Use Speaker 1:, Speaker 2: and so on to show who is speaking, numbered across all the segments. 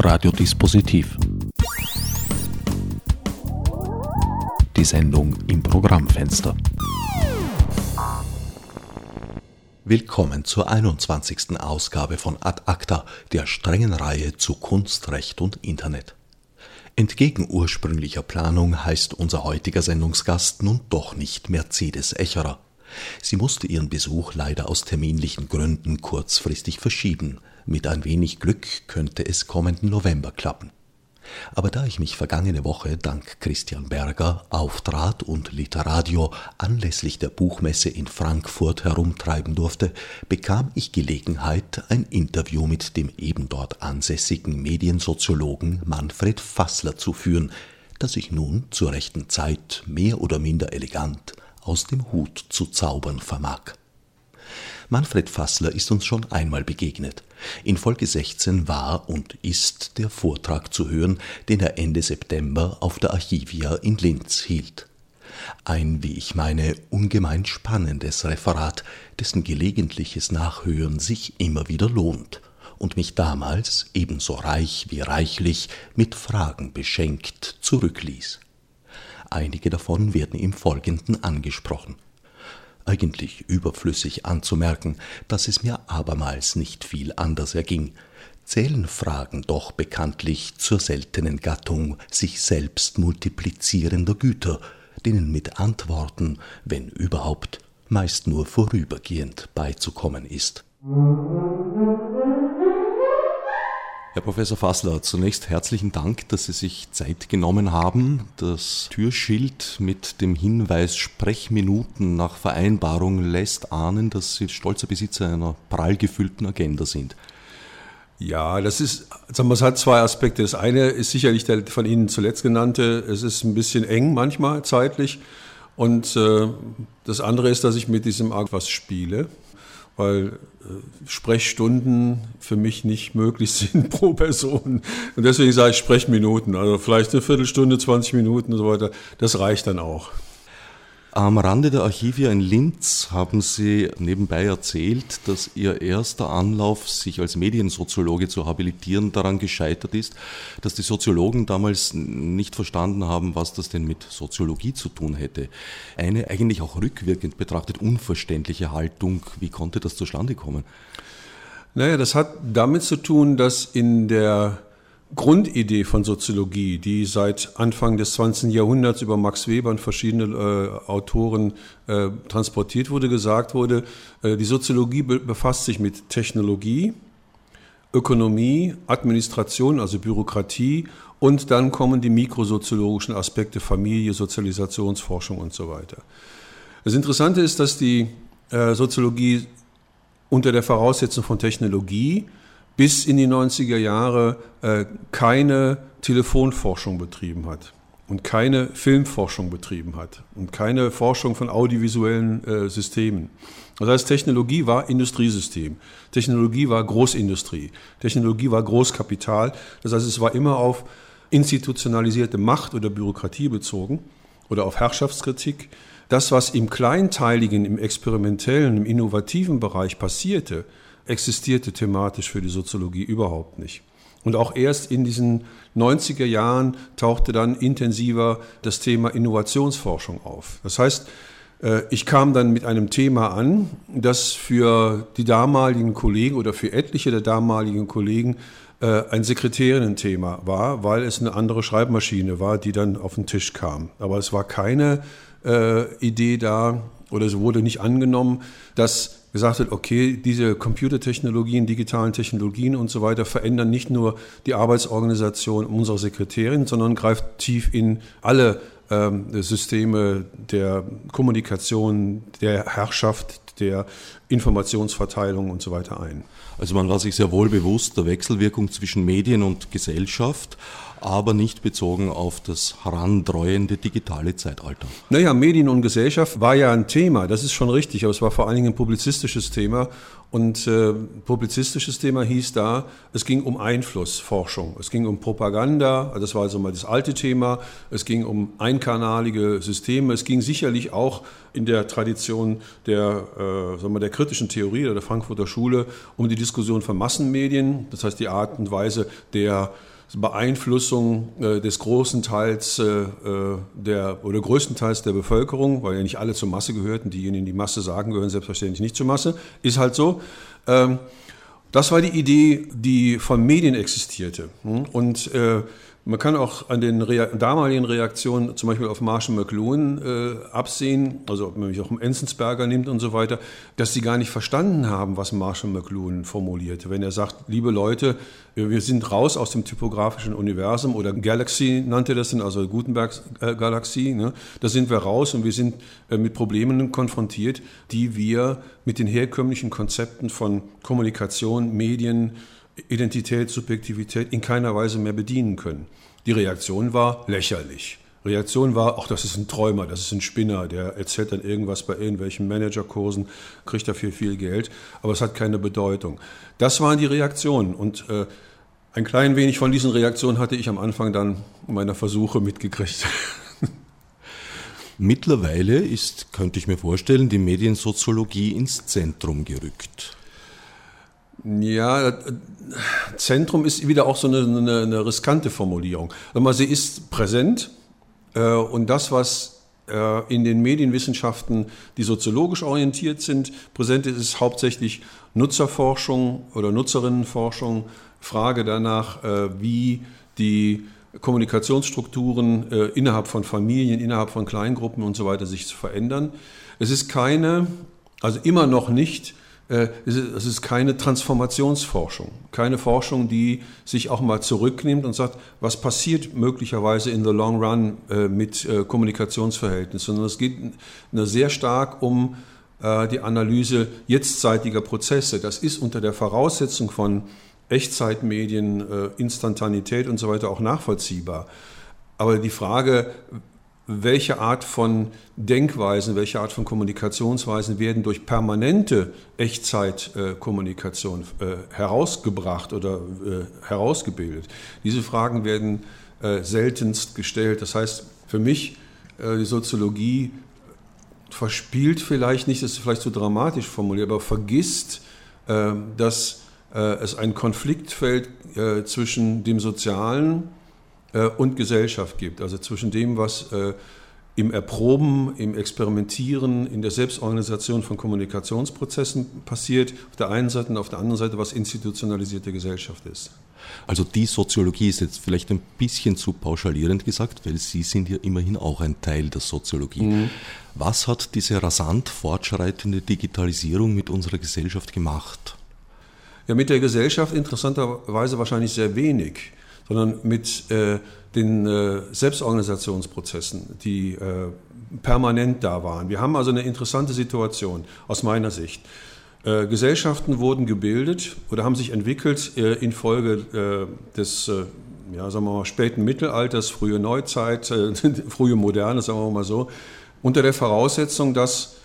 Speaker 1: Radiodispositiv. Die Sendung im Programmfenster. Willkommen zur 21. Ausgabe von Ad Acta, der strengen Reihe zu Kunst, Recht und Internet. Entgegen ursprünglicher Planung heißt unser heutiger Sendungsgast nun doch nicht Mercedes Echerer. Sie musste ihren Besuch leider aus terminlichen Gründen kurzfristig verschieben. Mit ein wenig Glück könnte es kommenden November klappen. Aber da ich mich vergangene Woche dank Christian Berger, Auftrat und Literadio anlässlich der Buchmesse in Frankfurt herumtreiben durfte, bekam ich Gelegenheit, ein Interview mit dem eben dort ansässigen Mediensoziologen Manfred Fassler zu führen, das ich nun zur rechten Zeit mehr oder minder elegant aus dem Hut zu zaubern vermag. Manfred Fassler ist uns schon einmal begegnet. In Folge 16 war und ist der Vortrag zu hören, den er Ende September auf der Archivia in Linz hielt. Ein, wie ich meine, ungemein spannendes Referat, dessen gelegentliches Nachhören sich immer wieder lohnt und mich damals, ebenso reich wie reichlich, mit Fragen beschenkt zurückließ. Einige davon werden im Folgenden angesprochen. Eigentlich überflüssig anzumerken, dass es mir abermals nicht viel anders erging, zählen Fragen doch bekanntlich zur seltenen Gattung sich selbst multiplizierender Güter, denen mit Antworten, wenn überhaupt, meist nur vorübergehend beizukommen ist. Herr Professor Fassler, zunächst herzlichen Dank, dass Sie sich Zeit genommen haben. Das Türschild mit dem Hinweis Sprechminuten nach Vereinbarung lässt ahnen, dass Sie stolzer Besitzer einer prall gefüllten Agenda sind.
Speaker 2: Ja, das ist, sagen wir, es hat zwei Aspekte. Das eine ist sicherlich der von Ihnen zuletzt genannte. Es ist ein bisschen eng manchmal zeitlich. Und äh, das andere ist, dass ich mit diesem Arg was spiele weil äh, Sprechstunden für mich nicht möglich sind pro Person. Und deswegen sage ich Sprechminuten, also vielleicht eine Viertelstunde, 20 Minuten und so weiter. Das reicht dann auch.
Speaker 1: Am Rande der Archivia in Linz haben Sie nebenbei erzählt, dass Ihr erster Anlauf, sich als Mediensoziologe zu habilitieren, daran gescheitert ist, dass die Soziologen damals nicht verstanden haben, was das denn mit Soziologie zu tun hätte. Eine eigentlich auch rückwirkend betrachtet unverständliche Haltung. Wie konnte das zustande kommen?
Speaker 2: Naja, das hat damit zu tun, dass in der Grundidee von Soziologie, die seit Anfang des 20. Jahrhunderts über Max Weber und verschiedene äh, Autoren äh, transportiert wurde, gesagt wurde, äh, die Soziologie be befasst sich mit Technologie, Ökonomie, Administration, also Bürokratie und dann kommen die mikrosoziologischen Aspekte Familie, Sozialisationsforschung und so weiter. Das Interessante ist, dass die äh, Soziologie unter der Voraussetzung von Technologie bis in die 90er Jahre äh, keine Telefonforschung betrieben hat und keine Filmforschung betrieben hat und keine Forschung von audiovisuellen äh, Systemen. Das heißt, Technologie war Industriesystem, Technologie war Großindustrie, Technologie war Großkapital. Das heißt, es war immer auf institutionalisierte Macht oder Bürokratie bezogen oder auf Herrschaftskritik. Das, was im kleinteiligen, im experimentellen, im innovativen Bereich passierte, existierte thematisch für die Soziologie überhaupt nicht. Und auch erst in diesen 90er Jahren tauchte dann intensiver das Thema Innovationsforschung auf. Das heißt, äh, ich kam dann mit einem Thema an, das für die damaligen Kollegen oder für etliche der damaligen Kollegen äh, ein Sekretärinnen-Thema war, weil es eine andere Schreibmaschine war, die dann auf den Tisch kam. Aber es war keine äh, Idee da oder es wurde nicht angenommen, dass gesagt hat, okay, diese Computertechnologien, digitalen Technologien und so weiter verändern nicht nur die Arbeitsorganisation unserer Sekretärin, sondern greift tief in alle ähm, Systeme der Kommunikation, der Herrschaft, der Informationsverteilung und so weiter ein.
Speaker 1: Also man war sich sehr wohl bewusst der Wechselwirkung zwischen Medien und Gesellschaft aber nicht bezogen auf das herandreuende digitale Zeitalter.
Speaker 2: Naja, Medien und Gesellschaft war ja ein Thema, das ist schon richtig, aber es war vor allen Dingen ein publizistisches Thema. Und äh, publizistisches Thema hieß da, es ging um Einflussforschung, es ging um Propaganda, das war also mal das alte Thema, es ging um einkanalige Systeme, es ging sicherlich auch in der Tradition der, äh, sagen der kritischen Theorie oder der Frankfurter Schule um die Diskussion von Massenmedien, das heißt die Art und Weise der Beeinflussung äh, des großen Teils äh, äh, der oder größten Teils der Bevölkerung, weil ja nicht alle zur Masse gehörten, diejenigen, die Masse sagen, gehören selbstverständlich nicht zur Masse, ist halt so. Ähm, das war die Idee, die von Medien existierte. Hm? Und äh, man kann auch an den Rea damaligen Reaktionen, zum Beispiel auf Marshall McLuhan, äh, absehen, also ob man mich auch um Enzensberger nimmt und so weiter, dass sie gar nicht verstanden haben, was Marshall McLuhan formulierte. Wenn er sagt, liebe Leute, wir sind raus aus dem typografischen Universum oder Galaxy nannte das dann, also Gutenbergs äh, Galaxie, ne? da sind wir raus und wir sind äh, mit Problemen konfrontiert, die wir mit den herkömmlichen Konzepten von Kommunikation, Medien, Identität, Subjektivität in keiner Weise mehr bedienen können. Die Reaktion war lächerlich. Reaktion war, ach, das ist ein Träumer, das ist ein Spinner, der erzählt dann irgendwas bei irgendwelchen Managerkursen, kriegt dafür viel Geld, aber es hat keine Bedeutung. Das waren die Reaktionen und äh, ein klein wenig von diesen Reaktionen hatte ich am Anfang dann meiner Versuche mitgekriegt.
Speaker 3: Mittlerweile ist, könnte ich mir vorstellen, die Mediensoziologie ins Zentrum gerückt.
Speaker 2: Ja, Zentrum ist wieder auch so eine, eine, eine riskante Formulierung. Aber sie ist präsent äh, und das, was äh, in den Medienwissenschaften, die soziologisch orientiert sind, präsent ist, ist hauptsächlich Nutzerforschung oder Nutzerinnenforschung, Frage danach, äh, wie die Kommunikationsstrukturen äh, innerhalb von Familien, innerhalb von Kleingruppen und so weiter sich verändern. Es ist keine, also immer noch nicht äh, es ist keine Transformationsforschung, keine Forschung, die sich auch mal zurücknimmt und sagt, was passiert möglicherweise in the long run äh, mit äh, Kommunikationsverhältnissen, sondern es geht sehr stark um die Analyse jetztzeitiger Prozesse. Das ist unter der Voraussetzung von Echtzeitmedien, Instantanität und so weiter auch nachvollziehbar. Aber die Frage, welche Art von Denkweisen, welche Art von Kommunikationsweisen werden durch permanente Echtzeitkommunikation äh, herausgebracht oder äh, herausgebildet. Diese Fragen werden äh, seltenst gestellt. Das heißt, für mich, die Soziologie verspielt vielleicht nicht, das ist vielleicht zu dramatisch formuliert, aber vergisst, dass es ein Konfliktfeld zwischen dem Sozialen, äh, und Gesellschaft gibt. Also zwischen dem, was äh, im Erproben, im Experimentieren, in der Selbstorganisation von Kommunikationsprozessen passiert, auf der einen Seite und auf der anderen Seite, was institutionalisierte Gesellschaft ist.
Speaker 3: Also die Soziologie ist jetzt vielleicht ein bisschen zu pauschalierend gesagt, weil Sie sind ja immerhin auch ein Teil der Soziologie. Mhm. Was hat diese rasant fortschreitende Digitalisierung mit unserer Gesellschaft gemacht?
Speaker 2: Ja, mit der Gesellschaft interessanterweise wahrscheinlich sehr wenig sondern mit äh, den äh, Selbstorganisationsprozessen, die äh, permanent da waren. Wir haben also eine interessante Situation aus meiner Sicht. Äh, Gesellschaften wurden gebildet oder haben sich entwickelt äh, infolge äh, des ja, sagen wir mal, späten Mittelalters, frühe Neuzeit, frühe Moderne, sagen wir mal so, unter der Voraussetzung, dass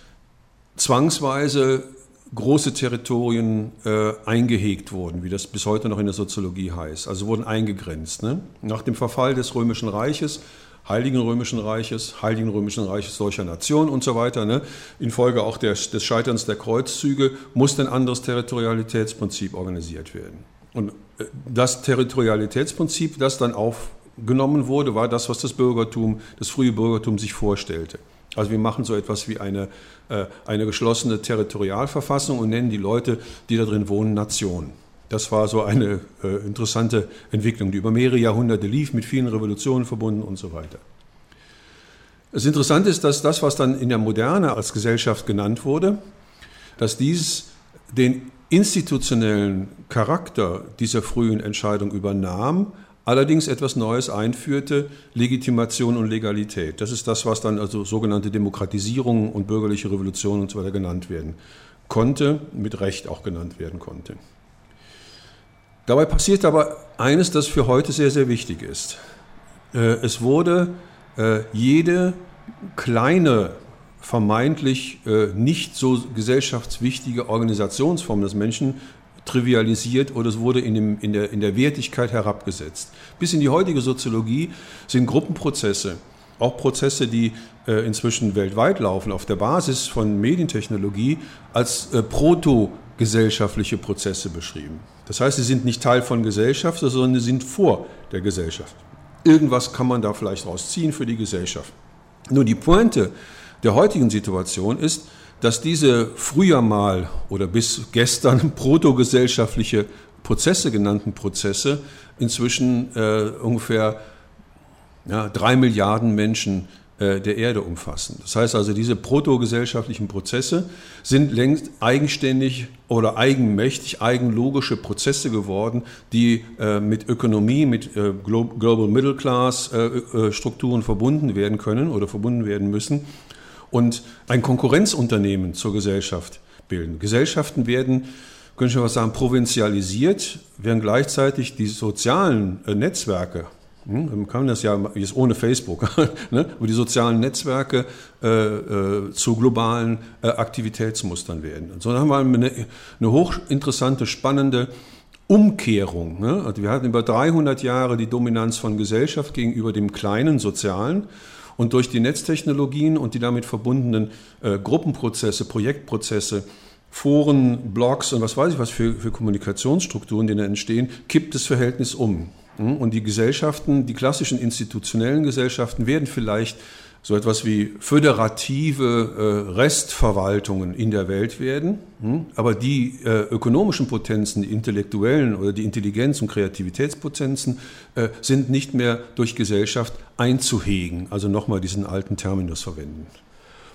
Speaker 2: zwangsweise große Territorien äh, eingehegt wurden, wie das bis heute noch in der Soziologie heißt. Also wurden eingegrenzt. Ne? Nach dem Verfall des Römischen Reiches, Heiligen Römischen Reiches, Heiligen Römischen Reiches solcher Nationen und so weiter, ne? infolge auch der, des Scheiterns der Kreuzzüge, musste ein anderes Territorialitätsprinzip organisiert werden. Und äh, das Territorialitätsprinzip, das dann aufgenommen wurde, war das, was das Bürgertum, das frühe Bürgertum sich vorstellte. Also wir machen so etwas wie eine, äh, eine geschlossene Territorialverfassung und nennen die Leute, die da drin wohnen, Nationen. Das war so eine äh, interessante Entwicklung, die über mehrere Jahrhunderte lief, mit vielen Revolutionen verbunden und so weiter. Das Interessante ist, dass das, was dann in der Moderne als Gesellschaft genannt wurde, dass dies den institutionellen Charakter dieser frühen Entscheidung übernahm, allerdings etwas Neues einführte, Legitimation und Legalität. Das ist das, was dann also sogenannte Demokratisierung und bürgerliche Revolution und so weiter genannt werden konnte, mit Recht auch genannt werden konnte. Dabei passiert aber eines, das für heute sehr, sehr wichtig ist. Äh, es wurde äh, jede kleine, vermeintlich äh, nicht so gesellschaftswichtige Organisationsform des Menschen trivialisiert oder es wurde in, dem, in, der, in der Wertigkeit herabgesetzt. Bis in die heutige Soziologie sind Gruppenprozesse auch Prozesse, die äh, inzwischen weltweit laufen, auf der Basis von Medientechnologie als äh, protogesellschaftliche Prozesse beschrieben. Das heißt, sie sind nicht Teil von Gesellschaft, sondern sie sind vor der Gesellschaft. Irgendwas kann man da vielleicht rausziehen für die Gesellschaft. Nur die Pointe der heutigen Situation ist, dass diese früher mal oder bis gestern protogesellschaftliche Prozesse genannten Prozesse inzwischen äh, ungefähr ja, drei Milliarden Menschen äh, der Erde umfassen. Das heißt also, diese protogesellschaftlichen Prozesse sind längst eigenständig oder eigenmächtig, eigenlogische Prozesse geworden, die äh, mit Ökonomie, mit äh, Global Middle Class äh, Strukturen verbunden werden können oder verbunden werden müssen und ein Konkurrenzunternehmen zur Gesellschaft bilden. Gesellschaften werden könnte ich schon was sagen, provinzialisiert, während gleichzeitig die sozialen äh, Netzwerke, hm, man kann das ja jetzt ohne Facebook, ne, aber die sozialen Netzwerke äh, äh, zu globalen äh, Aktivitätsmustern werden. Und so haben wir eine, eine hochinteressante, spannende Umkehrung. Ne? Also wir hatten über 300 Jahre die Dominanz von Gesellschaft gegenüber dem kleinen Sozialen. Und durch die Netztechnologien und die damit verbundenen äh, Gruppenprozesse, Projektprozesse Foren, Blogs und was weiß ich was für, für Kommunikationsstrukturen, die da entstehen, kippt das Verhältnis um. Hm? Und die Gesellschaften, die klassischen institutionellen Gesellschaften werden vielleicht so etwas wie föderative äh, Restverwaltungen in der Welt werden. Hm? Aber die äh, ökonomischen Potenzen, die intellektuellen oder die Intelligenz- und Kreativitätspotenzen äh, sind nicht mehr durch Gesellschaft einzuhegen. Also nochmal diesen alten Terminus verwenden.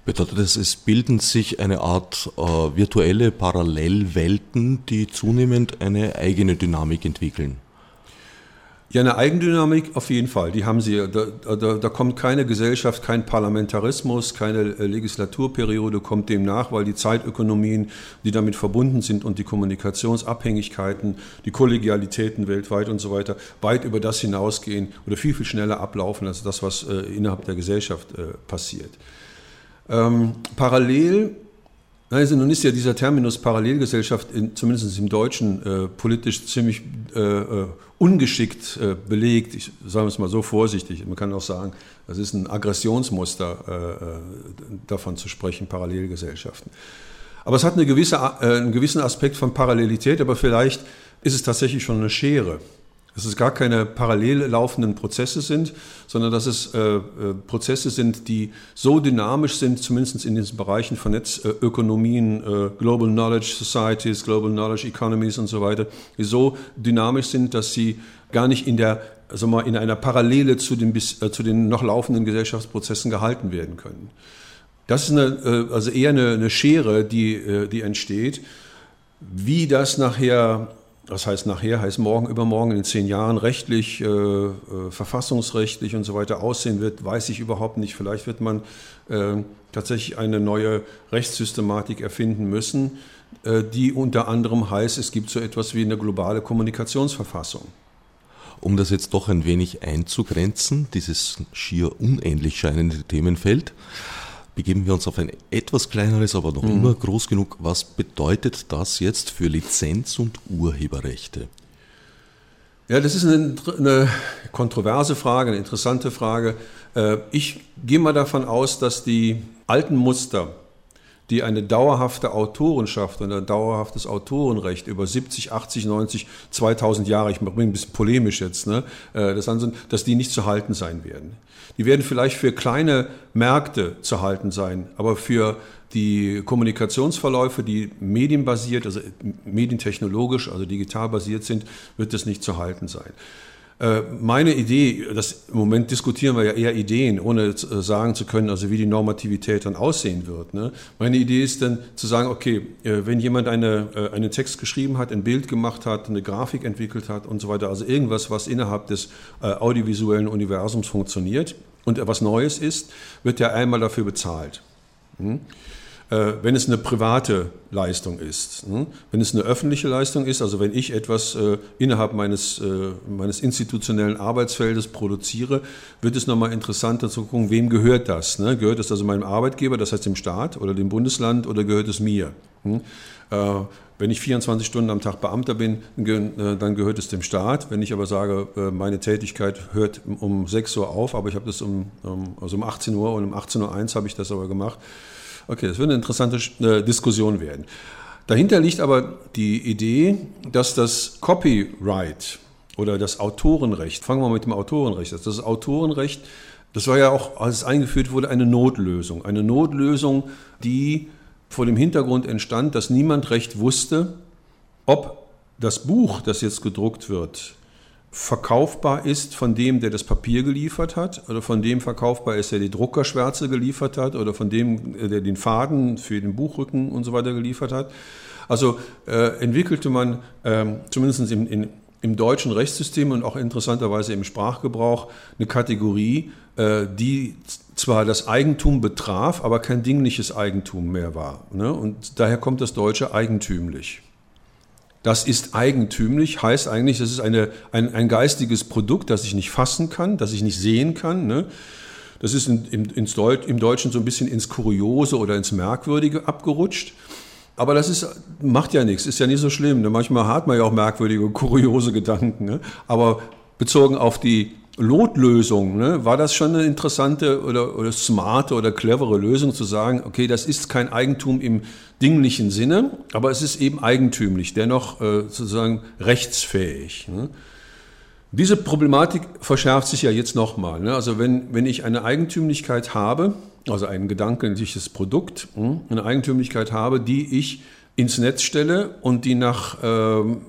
Speaker 3: Bedeutet das, es bilden sich eine Art virtuelle Parallelwelten, die zunehmend eine eigene Dynamik entwickeln?
Speaker 2: Ja, eine Eigendynamik auf jeden Fall. Die haben sie. Da, da, da, kommt keine Gesellschaft, kein Parlamentarismus, keine äh, Legislaturperiode kommt dem nach, weil die Zeitökonomien, die damit verbunden sind und die Kommunikationsabhängigkeiten, die Kollegialitäten weltweit und so weiter, weit über das hinausgehen oder viel, viel schneller ablaufen als das, was äh, innerhalb der Gesellschaft äh, passiert. Ähm, parallel, also nun ist ja dieser Terminus Parallelgesellschaft in, zumindest im Deutschen äh, politisch ziemlich äh, äh, ungeschickt äh, belegt. Ich sage es mal so vorsichtig. Man kann auch sagen, das ist ein Aggressionsmuster, äh, äh, davon zu sprechen, Parallelgesellschaften. Aber es hat eine gewisse, einen gewissen Aspekt von Parallelität, aber vielleicht ist es tatsächlich schon eine Schere dass es gar keine parallel laufenden Prozesse sind, sondern dass es äh, äh, Prozesse sind, die so dynamisch sind, zumindest in diesen Bereichen von Netzökonomien, äh, Global Knowledge Societies, Global Knowledge Economies und so weiter, die so dynamisch sind, dass sie gar nicht in der also mal in einer Parallele zu den, bis, äh, zu den noch laufenden Gesellschaftsprozessen gehalten werden können. Das ist eine, äh, also eher eine, eine Schere, die, äh, die entsteht. Wie das nachher das heißt nachher, heißt morgen, übermorgen, in zehn Jahren rechtlich, äh, äh, verfassungsrechtlich und so weiter aussehen wird, weiß ich überhaupt nicht. Vielleicht wird man äh, tatsächlich eine neue Rechtssystematik erfinden müssen, äh, die unter anderem heißt, es gibt so etwas wie eine globale Kommunikationsverfassung.
Speaker 3: Um das jetzt doch ein wenig einzugrenzen, dieses schier unähnlich scheinende Themenfeld, begeben wir uns auf ein etwas kleineres, aber noch mhm. immer groß genug. Was bedeutet das jetzt für Lizenz- und Urheberrechte?
Speaker 2: Ja, das ist eine, eine, kontroverse Frage, eine interessante Frage. Äh, ich gehe mal davon aus, dass die alten Muster, die eine dauerhafte Autorenschaft und ein dauerhaftes Autorenrecht über 70, 80, 90, 2000 Jahre, ich bin ein bisschen polemisch jetzt, ne, äh, das ansehen, dass die nicht zu halten sein werden. Die werden vielleicht für kleine Märkte zu halten sein, aber für die Kommunikationsverläufe, die medienbasiert, also medientechnologisch, also digital basiert sind, wird das nicht zu halten sein. Äh, meine Idee, das, im Moment diskutieren wir ja eher Ideen, ohne äh, sagen zu können, also wie die Normativität dann aussehen wird. Ne? Meine Idee ist dann zu sagen, okay, äh, wenn jemand eine, einen Text geschrieben hat, ein Bild gemacht hat, eine Grafik entwickelt hat und so weiter, also irgendwas, was innerhalb des audiovisuellen Universums funktioniert und etwas Neues ist, wird er einmal dafür bezahlt. Hm? Äh, wenn es eine private Leistung ist. Hm? Wenn es eine öffentliche Leistung ist, also wenn ich etwas äh, innerhalb meines, äh, meines institutionellen Arbeitsfeldes produziere, wird es nochmal interessanter zu gucken, wem gehört das? Ne? Gehört es also meinem Arbeitgeber, das heißt dem Staat oder dem Bundesland oder gehört es mir? Hm? Wenn ich 24 Stunden am Tag Beamter bin, dann gehört es dem Staat. Wenn ich aber sage, meine Tätigkeit hört um 6 Uhr auf, aber ich habe das um, also um 18 Uhr und um 18.01 Uhr habe ich das aber gemacht, Okay, das wird eine interessante äh, Diskussion werden. Dahinter liegt aber die Idee, dass das Copyright oder das Autorenrecht, fangen wir mit dem Autorenrecht an, das Autorenrecht, das war ja auch, als es eingeführt wurde, eine Notlösung. Eine Notlösung, die vor dem Hintergrund entstand, dass niemand recht wusste, ob das Buch, das jetzt gedruckt wird, verkaufbar ist von dem, der das Papier geliefert hat, oder von dem verkaufbar ist, der die Druckerschwärze geliefert hat, oder von dem, äh, der den Faden für den Buchrücken und so weiter geliefert hat. Also äh, entwickelte man ähm, zumindest im, in, im deutschen Rechtssystem und auch interessanterweise im Sprachgebrauch eine Kategorie, äh, die zwar das Eigentum betraf, aber kein dingliches Eigentum mehr war. Ne? Und daher kommt das Deutsche eigentümlich. Das ist eigentümlich, heißt eigentlich, das ist eine, ein, ein geistiges Produkt, das ich nicht fassen kann, das ich nicht sehen kann. Ne? Das ist in, in, ins Deut im Deutschen so ein bisschen ins Kuriose oder ins Merkwürdige abgerutscht. Aber das ist, macht ja nichts, ist ja nicht so schlimm. Ne? Manchmal hat man ja auch merkwürdige, kuriose Gedanken. Ne? Aber bezogen auf die Lotlösung, ne, war das schon eine interessante oder, oder smarte oder clevere Lösung zu sagen, okay, das ist kein Eigentum im dinglichen Sinne, aber es ist eben eigentümlich, dennoch äh, sozusagen rechtsfähig. Ne. Diese Problematik verschärft sich ja jetzt nochmal. Ne? Also wenn, wenn ich eine Eigentümlichkeit habe, also ein gedankliches Produkt, hm, eine Eigentümlichkeit habe, die ich ins Netz stelle und die nach, äh,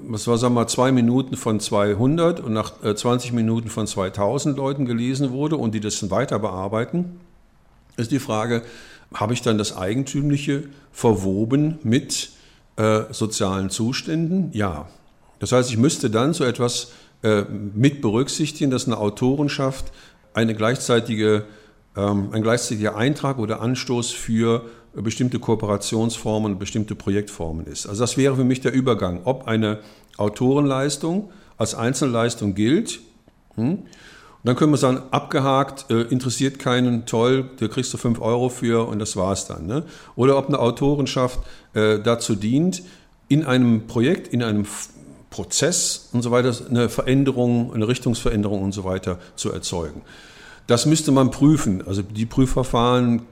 Speaker 2: was war, sagen wir mal, zwei Minuten von 200 und nach äh, 20 Minuten von 2000 Leuten gelesen wurde und die das dann weiter bearbeiten, ist die Frage, habe ich dann das Eigentümliche verwoben mit äh, sozialen Zuständen? Ja. Das heißt, ich müsste dann so etwas äh, mit berücksichtigen, dass eine Autorenschaft eine gleichzeitige, ein gleichzeitiger Eintrag oder Anstoß für bestimmte Kooperationsformen, bestimmte Projektformen ist. Also das wäre für mich der Übergang, ob eine Autorenleistung als Einzelleistung gilt. Hm? Und dann können wir sagen, abgehakt, äh, interessiert keinen, toll, da kriegst du fünf Euro für und das war's dann. Ne? Oder ob eine Autorenschaft äh, dazu dient, in einem Projekt, in einem Prozess und so weiter eine Veränderung, eine Richtungsveränderung und so weiter zu erzeugen. Das müsste man prüfen. Also die Prüfverfahren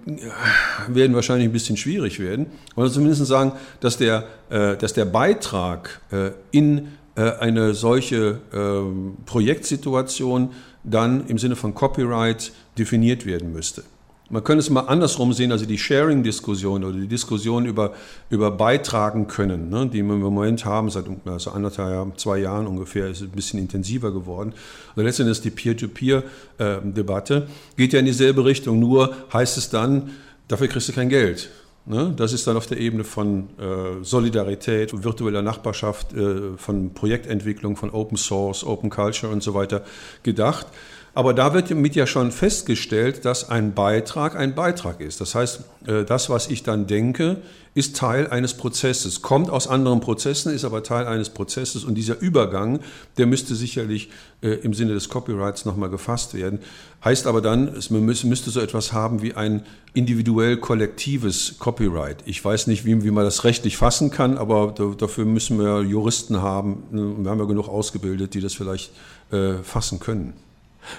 Speaker 2: werden wahrscheinlich ein bisschen schwierig werden. Oder zumindest sagen, dass der, äh, dass der Beitrag äh, in äh, eine solche ähm, Projektsituation dann im Sinne von Copyright definiert werden müsste. Man könnte es mal andersrum sehen, also die Sharing-Diskussion oder die Diskussion über, über beitragen können, ne, die wir im Moment haben, seit also anderthalb, zwei Jahren ungefähr, ist ein bisschen intensiver geworden. Und letztendlich die Peer-to-Peer-Debatte, geht ja in dieselbe Richtung, nur heißt es dann, dafür kriegst du kein Geld. Ne? Das ist dann auf der Ebene von äh, Solidarität, virtueller Nachbarschaft, äh, von Projektentwicklung, von Open Source, Open Culture und so weiter gedacht. Aber da wird mit ja schon festgestellt, dass ein Beitrag ein Beitrag ist. Das heißt, äh, das, was ich dann denke, ist Teil eines Prozesses, kommt aus anderen Prozessen, ist aber Teil eines Prozesses. Und dieser Übergang, der müsste sicherlich äh, im Sinne des Copyrights nochmal gefasst werden. Heißt aber dann, es müsste so etwas haben wie ein individuell kollektives Copyright. Ich weiß nicht, wie, wie man das rechtlich fassen kann, aber dafür müssen wir Juristen haben. Wir haben ja genug ausgebildet, die das vielleicht äh, fassen können.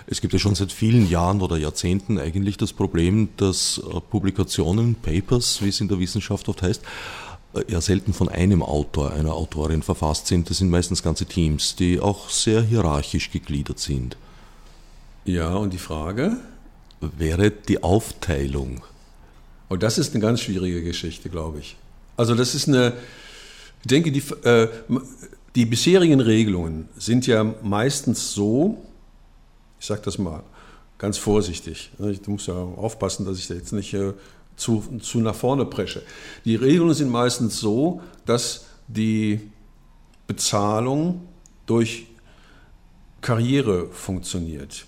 Speaker 3: Es gibt ja schon seit vielen Jahren oder Jahrzehnten eigentlich das Problem, dass äh, Publikationen, Papers, wie es in der Wissenschaft oft heißt, äh, ja selten von einem Autor, einer Autorin verfasst sind. Das sind meistens ganze Teams, die auch sehr hierarchisch gegliedert sind.
Speaker 2: Ja, und die Frage?
Speaker 3: Wäre die Aufteilung.
Speaker 2: Und oh, das ist eine ganz schwierige Geschichte, glaube ich. Also das ist eine, ich denke, die, äh, die bisherigen Regelungen sind ja meistens so, ich sage das mal ganz vorsichtig. Ich muss ja aufpassen, dass ich da jetzt nicht äh, zu, zu nach vorne presche. Die Regelungen sind meistens so, dass die Bezahlung durch Karriere funktioniert.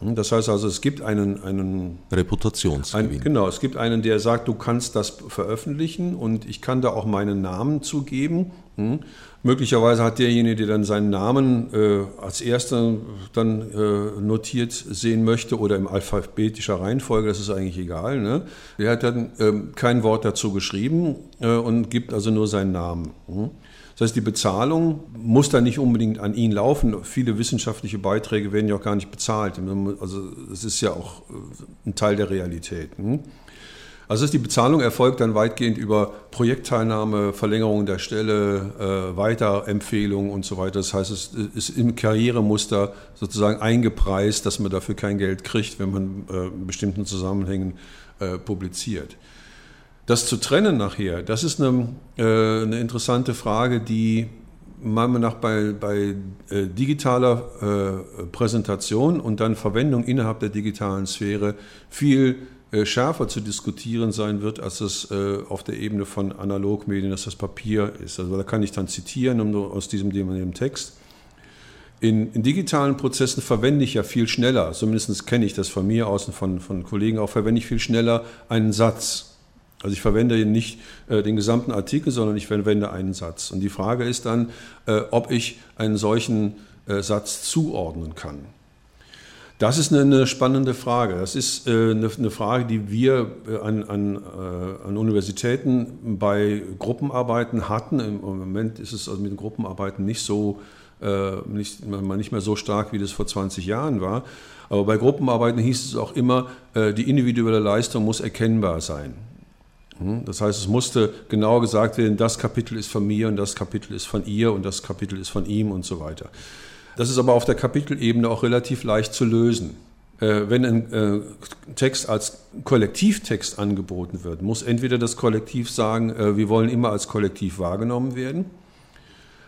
Speaker 2: Hm, das heißt also, es gibt einen, einen
Speaker 3: Reputationsgewinn.
Speaker 2: Ein, genau, es gibt einen, der sagt, du kannst das veröffentlichen und ich kann da auch meinen Namen zugeben. Hm. Möglicherweise hat derjenige, der dann seinen Namen äh, als erster dann äh, notiert sehen möchte oder im alphabetischer Reihenfolge, das ist eigentlich egal. Ne? Der hat dann äh, kein Wort dazu geschrieben äh, und gibt also nur seinen Namen. Hm. Das heißt, die Bezahlung muss dann nicht unbedingt an ihn laufen. Viele wissenschaftliche Beiträge werden ja auch gar nicht bezahlt. Also es ist ja auch äh, ein Teil der Realität. Hm? Also die Bezahlung erfolgt dann weitgehend über Projektteilnahme, Verlängerung der Stelle, äh, Weiterempfehlung und so weiter. Das heißt, es ist im Karrieremuster sozusagen eingepreist, dass man dafür kein Geld kriegt, wenn man äh, in bestimmten Zusammenhängen äh, publiziert. Das zu trennen nachher, das ist eine, äh, eine interessante Frage, die meiner Meinung nach bei, bei äh, digitaler äh, Präsentation und dann Verwendung innerhalb der digitalen Sphäre viel schärfer zu diskutieren sein wird, als es äh, auf der Ebene von Analogmedien, dass das Papier ist. Also da kann ich dann zitieren aus diesem, dem Text. In, in, digitalen Prozessen verwende ich ja viel schneller, zumindest kenne ich das von mir aus und von, von Kollegen auch, verwende ich viel schneller einen Satz also ich verwende nicht äh, den gesamten Artikel, sondern ich verwende einen Satz. Und die Frage ist dann, äh, ob ich einen solchen äh, Satz zuordnen kann. Das ist eine, spannende Frage. Das ist äh, eine, eine, Frage, die wir äh, an, an, äh, an, Universitäten bei Gruppenarbeiten hatten. Im Moment ist es also mit den Gruppenarbeiten nicht so, nicht, nicht mehr so stark, wie das vor 20 Jahren war. Aber bei Gruppenarbeiten hieß es auch immer, die individuelle Leistung muss erkennbar sein. Hm? Das heißt, es musste genau gesagt werden, das Kapitel ist von mir und das Kapitel ist von ihr und das Kapitel ist von ihm und so weiter. Das ist aber auf der Kapitelebene auch relativ leicht zu lösen. Äh, wenn ein äh, Text als Kollektivtext angeboten wird, muss entweder das Kollektiv sagen, äh, wir wollen immer als Kollektiv wahrgenommen werden,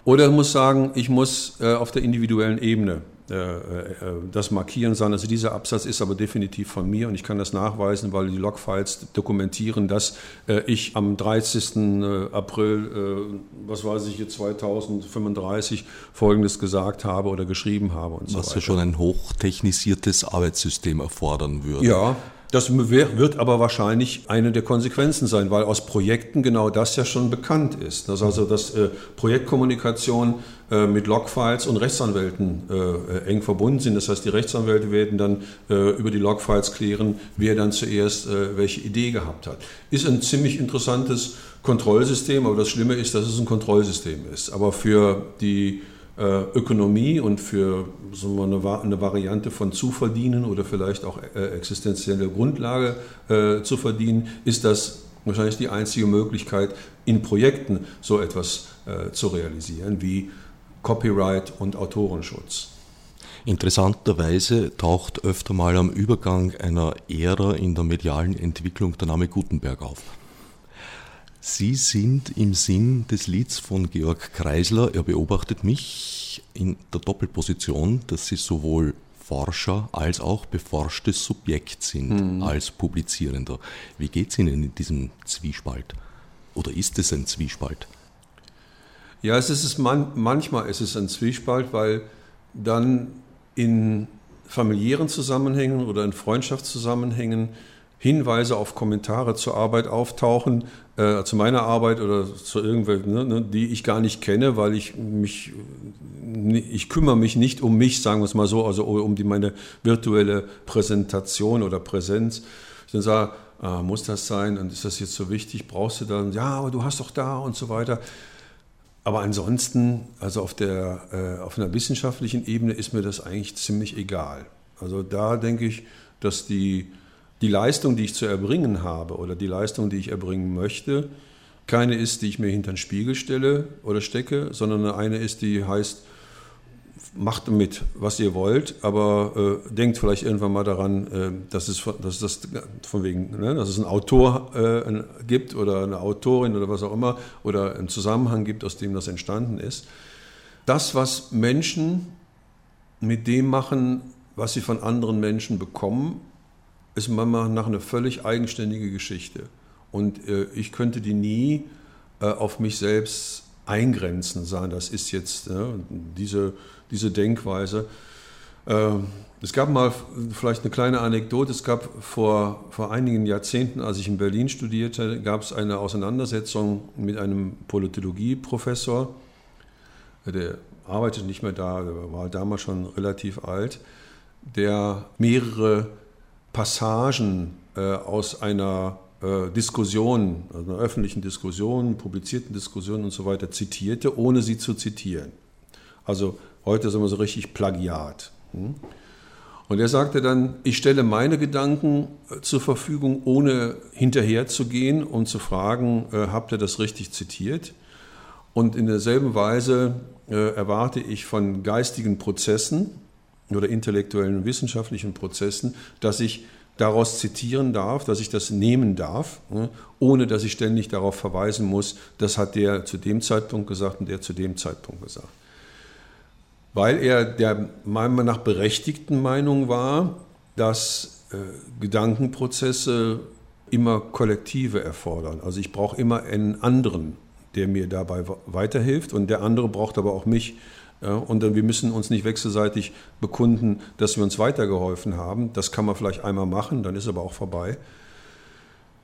Speaker 2: oder muss sagen, ich muss auf der individuellen Ebene das markieren, sondern also dieser Absatz ist aber definitiv von mir und ich kann das nachweisen, weil die Logfiles dokumentieren, dass äh, ich am 30. April, was weiß ich jetzt 2035 Folgendes gesagt habe oder geschrieben habe und
Speaker 3: so Was weiter. ja schon ein hochtechnisiertes Arbeitssystem erfordern würde.
Speaker 2: Ja, das wird aber wahrscheinlich eine der Konsequenzen sein, weil aus Projekten genau das ja schon bekannt ist. Dass also dass äh, Projektkommunikation äh, mit Logfiles und Rechtsanwälten äh, eng verbunden sind. Das heißt, die Rechtsanwälte werden dann äh, über die Logfiles klären, wer dann zuerst äh, welche Idee gehabt hat. Ist ein ziemlich interessantes Kontrollsystem, aber das Schlimme ist, dass es ein Kontrollsystem ist. Aber für die Ökonomie und für so eine, eine, Variante von Zuverdienen oder vielleicht auch äh, existenzielle Grundlage äh, zu verdienen, ist das wahrscheinlich die einzige Möglichkeit, in Projekten so etwas zu realisieren wie Copyright und Autorenschutz.
Speaker 3: Interessanterweise taucht öfter mal am Übergang einer Ära in der medialen Entwicklung der Name Gutenberg auf. Sie sind im Sinn des Lieds von Georg Kreisler, er beobachtet mich in der Doppelposition, dass Sie sowohl Forscher als auch beforschtes Subjekt sind mhm. als Publizierender. Wie geht es Ihnen in diesem Zwiespalt? Oder ist es ein Zwiespalt?
Speaker 2: Ja, es ist man, manchmal ist es ein Zwiespalt, weil dann in familiären Zusammenhängen oder in Freundschaftszusammenhängen Hinweise auf Kommentare zur Arbeit auftauchen, äh, zu meiner Arbeit oder zu irgendwelchen, ne, ne, die ich gar nicht kenne, weil ich mich, ich kümmere mich nicht um mich, sagen wir es mal so, also um die, meine virtuelle Präsentation oder Präsenz. Ich dann sage, ah, muss das sein und ist das jetzt so wichtig, brauchst du dann, ja, aber du hast doch da und so weiter. Aber ansonsten, also auf, der, äh, auf einer wissenschaftlichen Ebene ist mir das eigentlich ziemlich egal. Also da denke ich, dass die die Leistung, die ich zu erbringen habe oder die Leistung, die ich erbringen möchte, keine ist, die ich mir hinter den Spiegel stelle oder stecke, sondern eine ist, die heißt, macht mit, was ihr wollt, aber äh, denkt vielleicht irgendwann mal daran, äh, dass, es, dass das von wegen, ne, dass es einen Autor äh, gibt oder eine Autorin oder was auch immer oder einen Zusammenhang gibt, aus dem das entstanden ist. Das, was Menschen mit dem machen, was sie von anderen Menschen bekommen, ist manchmal nach eine völlig eigenständige Geschichte. Und äh, ich könnte die nie äh, auf mich selbst eingrenzen, sagen, das ist jetzt äh, diese, diese Denkweise. Ähm, es gab mal vielleicht eine kleine Anekdote. Es gab vor, vor einigen Jahrzehnten, als ich in Berlin studierte, gab es eine Auseinandersetzung mit einem Politologieprofessor. Der arbeitet nicht mehr da, der war damals schon relativ alt, der mehrere Passagen äh, aus einer äh, Diskussion, also einer öffentlichen Diskussion, publizierten Diskussion und so weiter zitierte, ohne sie zu zitieren. Also heute sagen wir so richtig Plagiat. Hm? Und er sagte dann, ich stelle meine Gedanken äh, zur Verfügung, ohne hinterher zu gehen und zu fragen, habt ihr das richtig zitiert? Und in derselben Weise erwarte ich von geistigen Prozessen oder intellektuellen wissenschaftlichen Prozessen, dass ich daraus zitieren darf, dass ich das nehmen darf, ne, ohne dass ich ständig darauf verweisen muss, das hat der zu dem Zeitpunkt gesagt und der zu dem Zeitpunkt gesagt weil er der meiner nach berechtigten Meinung war, dass äh, Gedankenprozesse immer Kollektive erfordern. Also ich brauche immer einen anderen, der mir dabei weiterhilft und der andere braucht aber auch mich. Und dann, wir müssen uns nicht wechselseitig bekunden, dass wir uns weitergeholfen haben. Das kann man vielleicht einmal machen, dann ist aber auch vorbei.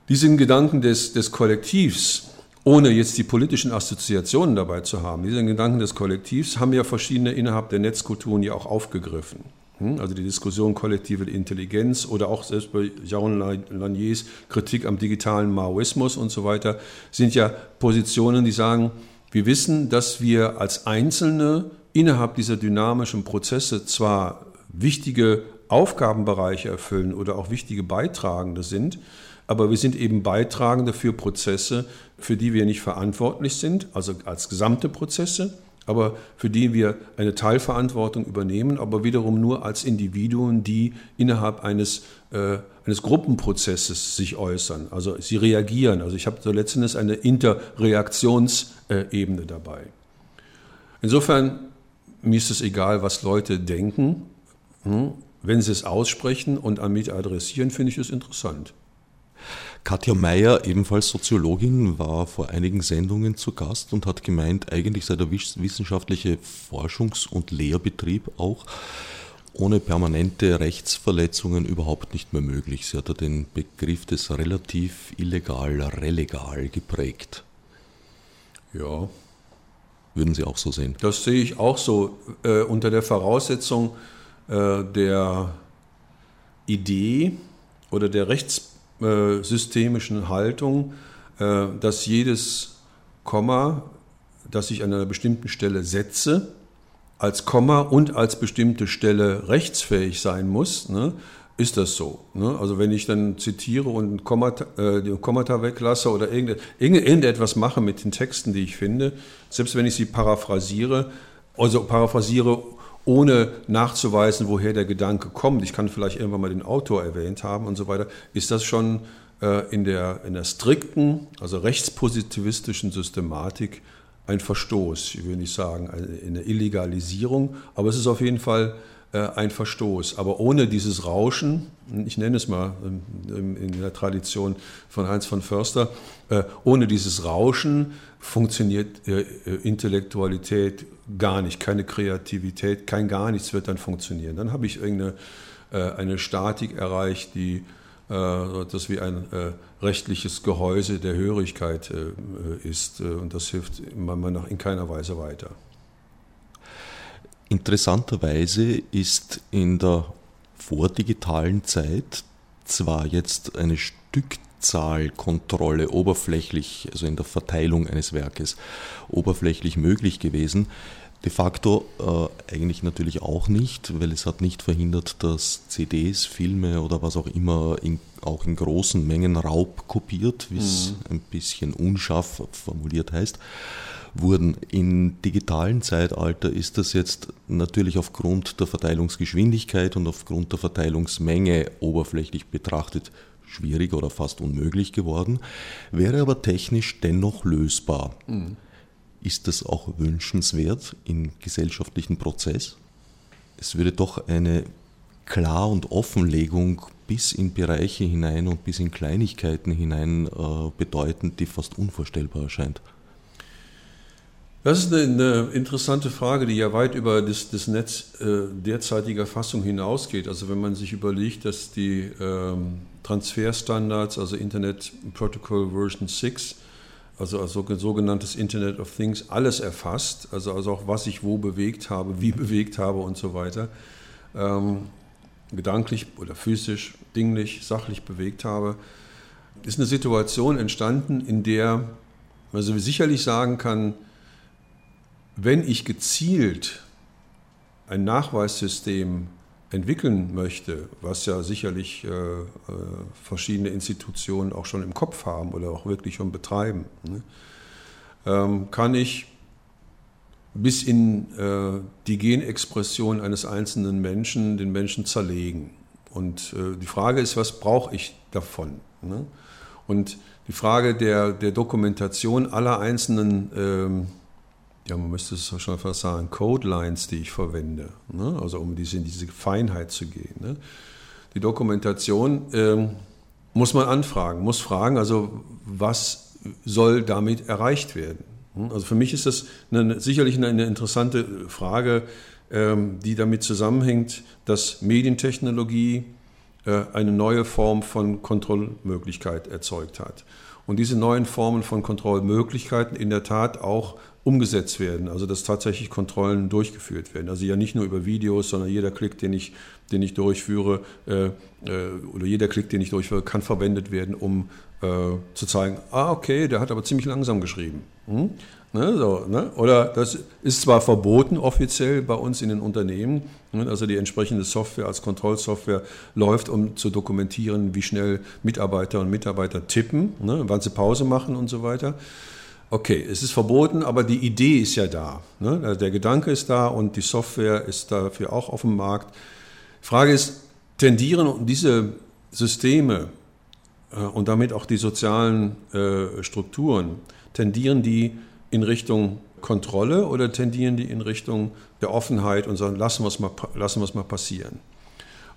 Speaker 2: Diesen Gedanken des, des Kollektivs, ohne jetzt die politischen Assoziationen dabei zu haben. Diese Gedanken des Kollektivs haben ja verschiedene innerhalb der Netzkulturen ja auch aufgegriffen. Hm? Also die Diskussion kollektive Intelligenz oder auch selbst bei Jaron Laniers Kritik am digitalen Maoismus und so weiter sind ja Positionen, die sagen, wir wissen, dass wir als Einzelne innerhalb dieser dynamischen Prozesse zwar wichtige Aufgabenbereiche erfüllen oder auch wichtige Beitragende sind, aber wir sind eben Beitragende für Prozesse, für die wir nicht verantwortlich sind, also als gesamte Prozesse, aber für die wir eine Teilverantwortung übernehmen, aber wiederum nur als Individuen, die innerhalb eines, äh, eines Gruppenprozesses sich äußern. Also sie reagieren. Also ich habe so letztendlich eine Interreaktionsebene dabei. Insofern mir ist es egal, was Leute denken. Hm? Wenn sie es aussprechen und an mich adressieren, finde ich es interessant.
Speaker 3: Katja Meyer, ebenfalls Soziologin, war vor einigen Sendungen zu Gast und hat gemeint, eigentlich sei der wissenschaftliche Forschungs- und Lehrbetrieb auch ohne permanente Rechtsverletzungen überhaupt nicht mehr möglich. Sie hat ja den Begriff des relativ illegal, relegal geprägt.
Speaker 2: Ja.
Speaker 3: Würden Sie auch so sehen?
Speaker 2: Das sehe ich auch so. Äh, unter der Voraussetzung äh, der Idee oder der Rechtsbetrieb, äh, systemischen Haltung, äh, dass jedes Komma, das ich an einer bestimmten Stelle setze, als Komma und als bestimmte Stelle rechtsfähig sein muss, ne, ist das so. Ne? Also wenn ich dann zitiere und Kommata, äh, die Kommata weglasse oder irgendetwas mache mit den Texten, die ich finde, selbst wenn ich sie paraphrasiere, also paraphrasiere ohne nachzuweisen, woher der Gedanke kommt, ich kann vielleicht irgendwann mal den Autor erwähnt haben und so weiter, ist das schon äh, in, der, in der strikten, also rechtspositivistischen Systematik ein Verstoß. Ich will nicht sagen eine Illegalisierung, aber es ist auf jeden Fall ein Verstoß. Aber ohne dieses Rauschen, ich nenne es mal in der Tradition von Heinz von Förster, äh, ohne dieses Rauschen funktioniert Intellektualität gar nicht, keine Kreativität, kein gar nichts wird dann funktionieren. Dann habe ich irgendeine äh, eine Statik erreicht, die äh, das wie ein äh, rechtliches Gehäuse der Hörigkeit äh, ist und das hilft in keiner Weise weiter.
Speaker 3: Interessanterweise ist in der vordigitalen Zeit zwar jetzt eine Stückzahlkontrolle oberflächlich, also in der Verteilung eines Werkes, oberflächlich möglich gewesen, De facto äh, eigentlich natürlich auch nicht, weil es hat nicht verhindert, dass CDs, Filme oder was auch immer in, auch in großen Mengen Raub kopiert, wie es mhm. ein bisschen unscharf formuliert heißt, wurden. Im digitalen Zeitalter ist das jetzt natürlich aufgrund der Verteilungsgeschwindigkeit und aufgrund der Verteilungsmenge oberflächlich betrachtet schwierig oder fast unmöglich geworden, wäre aber technisch dennoch lösbar. Mhm. Ist das auch wünschenswert im gesellschaftlichen Prozess? Es würde doch eine Klar- und Offenlegung bis in Bereiche hinein und bis in Kleinigkeiten hinein äh, bedeuten, die fast unvorstellbar erscheint.
Speaker 2: Das ist eine, interessante Frage, die ja weit über das, das Netz äh, derzeitiger Fassung hinausgeht. Also wenn man sich überlegt, dass die ähm, Transferstandards, also Internet Protocol Version 6, also als sogenanntes Internet of Things, alles erfasst, also, also auch was ich wo bewegt habe, wie bewegt habe und so weiter, ähm, gedanklich oder physisch, dinglich, sachlich bewegt habe, ist eine Situation entstanden, in der man also sicherlich sagen kann, wenn ich gezielt ein Nachweissystem entwickeln möchte, was ja sicherlich äh, äh, verschiedene Institutionen auch schon im Kopf haben oder auch wirklich schon betreiben, ne, ähm, kann ich bis in äh, die Genexpression eines einzelnen Menschen den Menschen zerlegen. Und äh, die Frage ist, was brauche ich davon? Ne? Und die Frage der, der Dokumentation aller einzelnen ähm, ja, man müsste es schon fast sagen, Codelines, die ich verwende, ne? also um diese, in diese Feinheit zu gehen. Ne? Die Dokumentation ähm, muss man anfragen, muss fragen, also was soll damit erreicht werden? Hm? Also für mich ist das eine, sicherlich eine, interessante Frage, ähm, die damit zusammenhängt, dass Medientechnologie äh, eine neue Form von Kontrollmöglichkeit erzeugt hat. Und diese neuen Formen von Kontrollmöglichkeiten in der Tat auch umgesetzt werden, also dass tatsächlich Kontrollen durchgeführt werden. Also ja nicht nur über Videos, sondern jeder Klick, den ich, den ich durchführe, äh, äh, oder jeder Klick, den ich durchführe, kann verwendet werden, um äh, zu zeigen, ah, okay, der hat aber ziemlich langsam geschrieben. Hm? Ne, so, ne? Oder das ist zwar verboten offiziell bei uns in den Unternehmen, ne? also die entsprechende Software als Kontrollsoftware läuft, um zu dokumentieren, wie schnell Mitarbeiter und Mitarbeiter tippen, ne? wann sie Pause machen und so weiter. Okay, es ist verboten, aber die Idee ist ja da. Ne? Also der Gedanke ist da und die Software ist dafür auch auf dem Markt. Frage ist, tendieren diese Systeme äh, und damit auch die sozialen äh, Strukturen, tendieren die in Richtung Kontrolle oder tendieren die in Richtung der Offenheit und sagen, lassen wir es mal, lassen wir es mal passieren?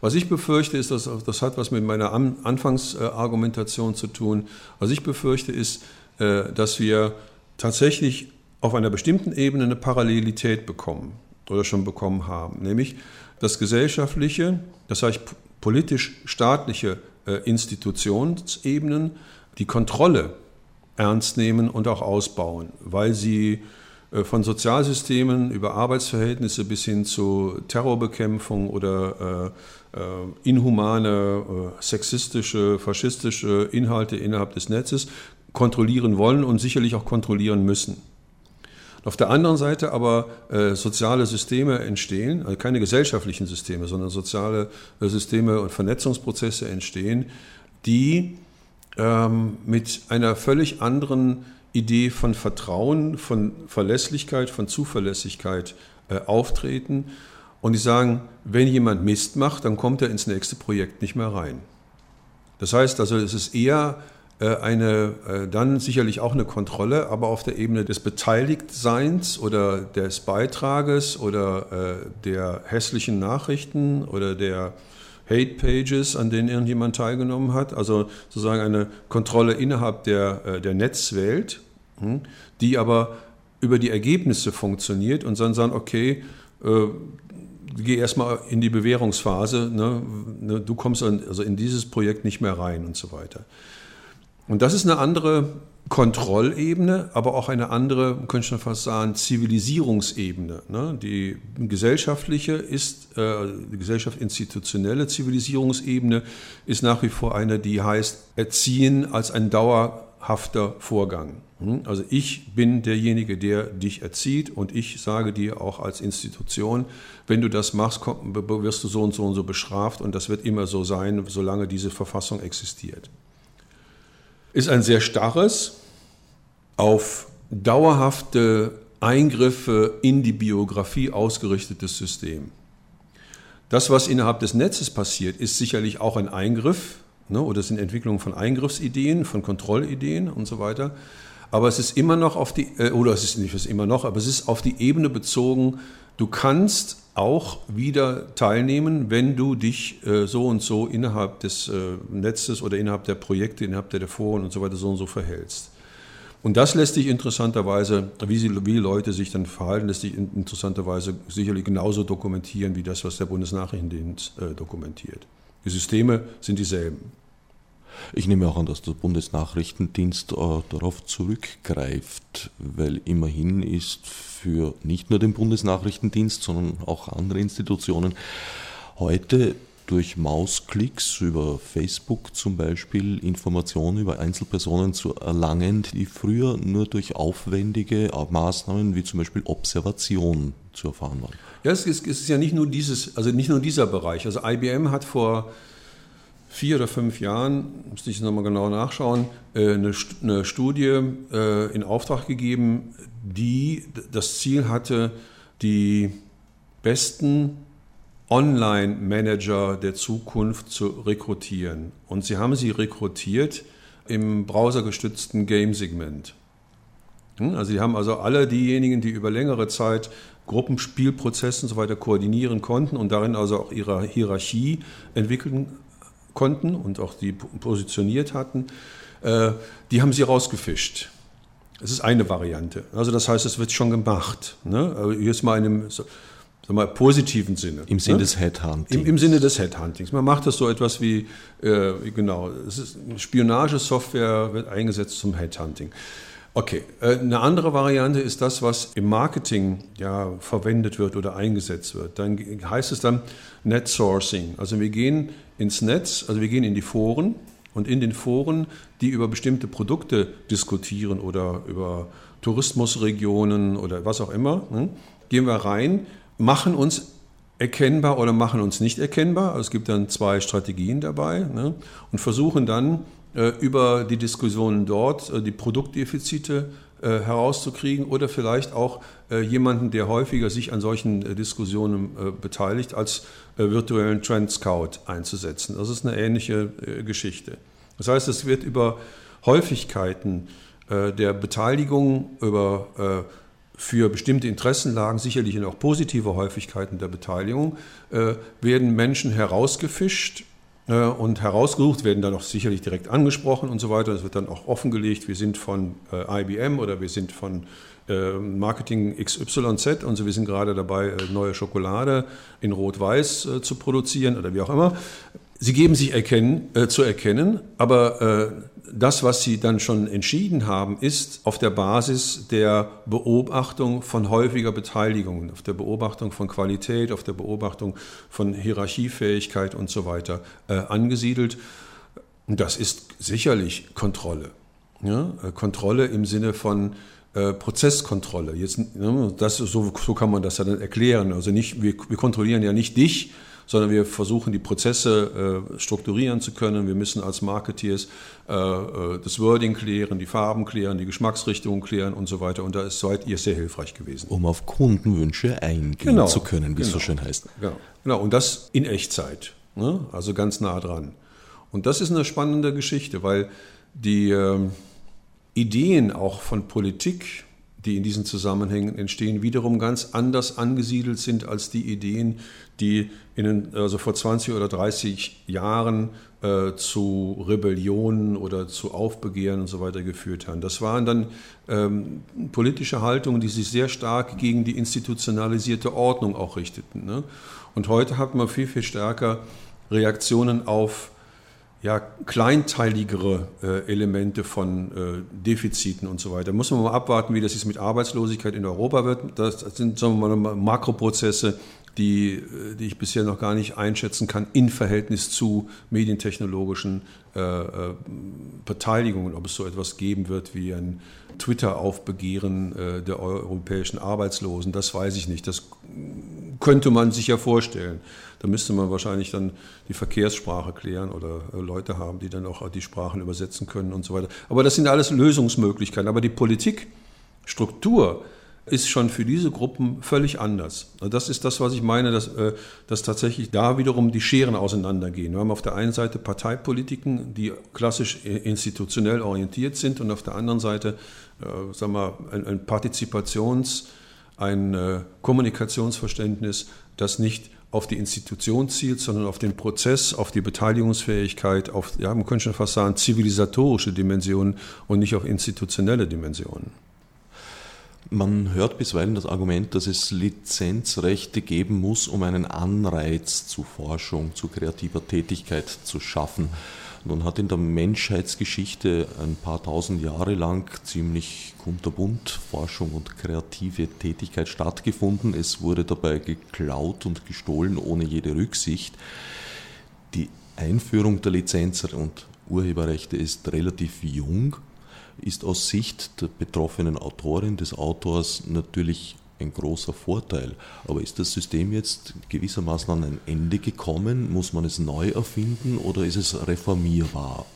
Speaker 2: Was ich befürchte, ist, dass das hat was mit meiner Anfangsargumentation zu tun. Was ich befürchte, ist, dass wir tatsächlich auf einer bestimmten Ebene eine Parallelität bekommen oder schon bekommen haben, nämlich das gesellschaftliche, das heißt politisch-staatliche äh, Institutionsebenen die Kontrolle ernst nehmen und auch ausbauen, weil sie äh, von Sozialsystemen über Arbeitsverhältnisse bis hin zu Terrorbekämpfung oder äh, inhumane, sexistische, faschistische Inhalte innerhalb des Netzes kontrollieren wollen und sicherlich auch kontrollieren müssen. Auf der anderen Seite aber äh, soziale Systeme entstehen, also keine gesellschaftlichen Systeme, sondern soziale äh, Systeme und Vernetzungsprozesse entstehen, die ähm, mit einer völlig anderen Idee von Vertrauen, von Verlässlichkeit, von Zuverlässigkeit äh, auftreten. Und die sagen, wenn jemand Mist macht, dann kommt er ins nächste Projekt nicht mehr rein. Das heißt also, es ist eher eine, äh, dann sicherlich auch eine Kontrolle, aber auf der Ebene des Beteiligtseins oder des Beitrages oder äh, der hässlichen Nachrichten oder der Hate Pages, an denen irgendjemand teilgenommen hat, also sozusagen eine Kontrolle innerhalb der, der Netzwelt, hm, die aber über die Ergebnisse funktioniert und dann sagen, okay, geh erstmal in die Bewährungsphase, ne, ne, du kommst also in dieses Projekt nicht mehr rein und so weiter. Und das ist eine andere Kontrollebene, aber auch eine andere, könnte ich schon fast sagen, Zivilisierungsebene. Ne? Die gesellschaftliche ist, äh, die Gesellschaft institutionelle Zivilisierungsebene ist nach wie vor eine, die heißt Erziehen als ein dauerhafter Vorgang. Hm? Also ich bin derjenige, der dich erzieht und ich sage dir auch als Institution, wenn du das machst, wirst du so und so und so bestraft und das wird immer so sein, solange diese Verfassung existiert ist ein sehr starres, auf dauerhafte Eingriffe in die Biografie ausgerichtetes System. Das, was innerhalb des Netzes passiert, ist sicherlich auch ein Eingriff ne, oder sind Entwicklungen von Eingriffsideen, von Kontrollideen und so weiter. Aber es ist immer noch auf die, äh, oder es ist nicht immer noch, aber es ist auf die Ebene bezogen, du kannst auch wieder teilnehmen, wenn du dich äh, so und so innerhalb des äh, Netzes oder innerhalb der Projekte, innerhalb der Foren und so weiter so und so verhältst. Und das lässt sich interessanterweise, wie, sie, wie Leute sich dann verhalten, lässt sich interessanterweise sicherlich genauso dokumentieren wie das, was der Bundesnachrichtendienst äh, dokumentiert. Die Systeme sind dieselben.
Speaker 3: Ich nehme auch an, dass der Bundesnachrichtendienst äh, darauf zurückgreift, weil immerhin ist für nicht nur den Bundesnachrichtendienst, sondern auch andere Institutionen heute durch Mausklicks über Facebook zum Beispiel Informationen über Einzelpersonen zu erlangen, die früher nur durch aufwendige Maßnahmen wie zum Beispiel Observation zu erfahren waren.
Speaker 2: Ja, es ist, es ist ja nicht nur dieses, also nicht nur dieser Bereich. Also IBM hat vor vier oder fünf Jahren, müsste ich nochmal genau nachschauen, äh, eine, eine Studie äh, in Auftrag gegeben, die das Ziel hatte, die besten Online-Manager der Zukunft zu rekrutieren. Und sie haben sie rekrutiert im browsergestützten Game-Segment. Hm, also sie haben also alle diejenigen, die über längere Zeit Gruppenspielprozesse und so weiter koordinieren konnten und darin also auch ihre Hierarchie entwickeln konnten und auch die positioniert hatten, äh, die haben sie rausgefischt. Das ist eine Variante. Also das heißt, es wird schon gemacht. Ne? Jetzt mal in einem sag mal, positiven Sinne.
Speaker 3: Im Sinne ne? des Headhuntings.
Speaker 2: Im, Im, Sinne des Headhuntings. Man macht das so etwas wie, äh, genau, Spionagesoftware wird eingesetzt zum Headhunting. Okay, äh, eine andere Variante ist das, was im Marketing ja, verwendet wird oder eingesetzt wird. Dann heißt es dann Net Sourcing. Also wir gehen ins Netz, also wir gehen in die Foren und in den Foren, die über bestimmte Produkte diskutieren oder über Tourismusregionen oder was auch immer, ne, gehen wir rein, machen uns erkennbar oder machen uns nicht erkennbar. Also es gibt dann zwei Strategien dabei ne, und versuchen dann äh, über die Diskussionen dort äh, die Produktdefizite äh, herauszukriegen oder vielleicht auch jemanden, der häufiger sich an solchen Diskussionen beteiligt, als virtuellen Trend Scout einzusetzen. Das ist eine ähnliche Geschichte. Das heißt, es wird über Häufigkeiten der Beteiligung, über für bestimmte Interessenlagen, sicherlich auch positive Häufigkeiten der Beteiligung, werden Menschen herausgefischt äh, und herausgesucht, werden dann auch sicherlich direkt angesprochen und so weiter. Es wird dann auch offengelegt, wir sind von äh, IBM oder wir sind von äh, Marketing XYZ und so, wir sind gerade dabei, neue Schokolade in Rot-Weiß zu produzieren oder wie auch immer. Sie geben sich erkennen, äh, zu erkennen, aber äh, das, was Sie dann schon entschieden haben, ist auf der Basis der Beobachtung von häufiger Beteiligung, auf der Beobachtung von Qualität, auf der Beobachtung von Hierarchiefähigkeit und so weiter äh, angesiedelt. Das ist sicherlich Kontrolle. Ja? Äh, Kontrolle im Sinne von äh, Prozesskontrolle. Jetzt, ne, das, so, so kann man das ja dann erklären. Also nicht, wir, wir kontrollieren ja nicht dich, sondern wir versuchen die Prozesse äh, strukturieren zu können. Wir müssen als Marketeers äh, äh, das Wording klären, die Farben klären, die Geschmacksrichtungen klären und so weiter. Und da ist, seid ihr sehr hilfreich gewesen.
Speaker 3: Um auf Kundenwünsche eingehen genau, zu können, wie genau, es so schön heißt.
Speaker 2: Genau, genau. und das in Echtzeit, ne? also ganz nah dran. Und das ist eine spannende Geschichte, weil die äh, Ideen auch von Politik, die in diesen Zusammenhängen entstehen, wiederum ganz anders angesiedelt sind als die Ideen, die in, also vor 20 oder 30 Jahren äh, zu Rebellionen oder zu Aufbegehren und so weiter geführt haben. Das waren dann ähm, politische Haltungen, die sich sehr stark gegen die institutionalisierte Ordnung auch richteten. Ne? Und heute hat man viel, viel stärker Reaktionen auf ja, kleinteiligere äh, Elemente von äh, Defiziten und so weiter. Da muss man mal abwarten, wie das jetzt mit Arbeitslosigkeit in Europa wird. Das sind sagen wir mal, Makroprozesse, die, äh, die ich bisher noch gar nicht einschätzen kann, in Verhältnis zu medientechnologischen äh, äh, Beteiligungen, ob es so etwas geben wird wie ein Twitter-Aufbegehren äh, der europäischen Arbeitslosen, das weiß ich nicht. Das könnte man sich ja vorstellen. Da müsste man wahrscheinlich dann die Verkehrssprache klären oder äh, Leute haben, die dann auch die Sprachen übersetzen können und so weiter. Aber das sind alles Lösungsmöglichkeiten. Aber die Politikstruktur ist schon für diese Gruppen völlig anders. Also das ist das, was ich meine, dass, äh, dass tatsächlich da wiederum die Scheren auseinandergehen. Wir haben auf der einen Seite Parteipolitiken, die klassisch institutionell orientiert sind und auf der anderen Seite äh, sagen wir, ein, ein Partizipations-, ein äh, Kommunikationsverständnis, das nicht auf die Institution zielt, sondern auf den Prozess, auf die Beteiligungsfähigkeit, auf, ja, man könnte schon fast sagen, zivilisatorische Dimensionen und nicht auf institutionelle Dimensionen.
Speaker 3: Man hört bisweilen das Argument, dass es Lizenzrechte geben muss, um einen Anreiz zu Forschung, zu kreativer Tätigkeit zu schaffen. Nun hat in der Menschheitsgeschichte ein paar tausend Jahre lang ziemlich kunterbunt Forschung und kreative Tätigkeit stattgefunden. Es wurde dabei geklaut und gestohlen ohne jede Rücksicht. Die Einführung der Lizenz- und Urheberrechte ist relativ jung, ist aus Sicht der betroffenen Autorin, des Autors natürlich ein großer Vorteil. Aber ist das System jetzt gewissermaßen an ein Ende gekommen? Muss man es neu erfinden oder ist es reformierbar?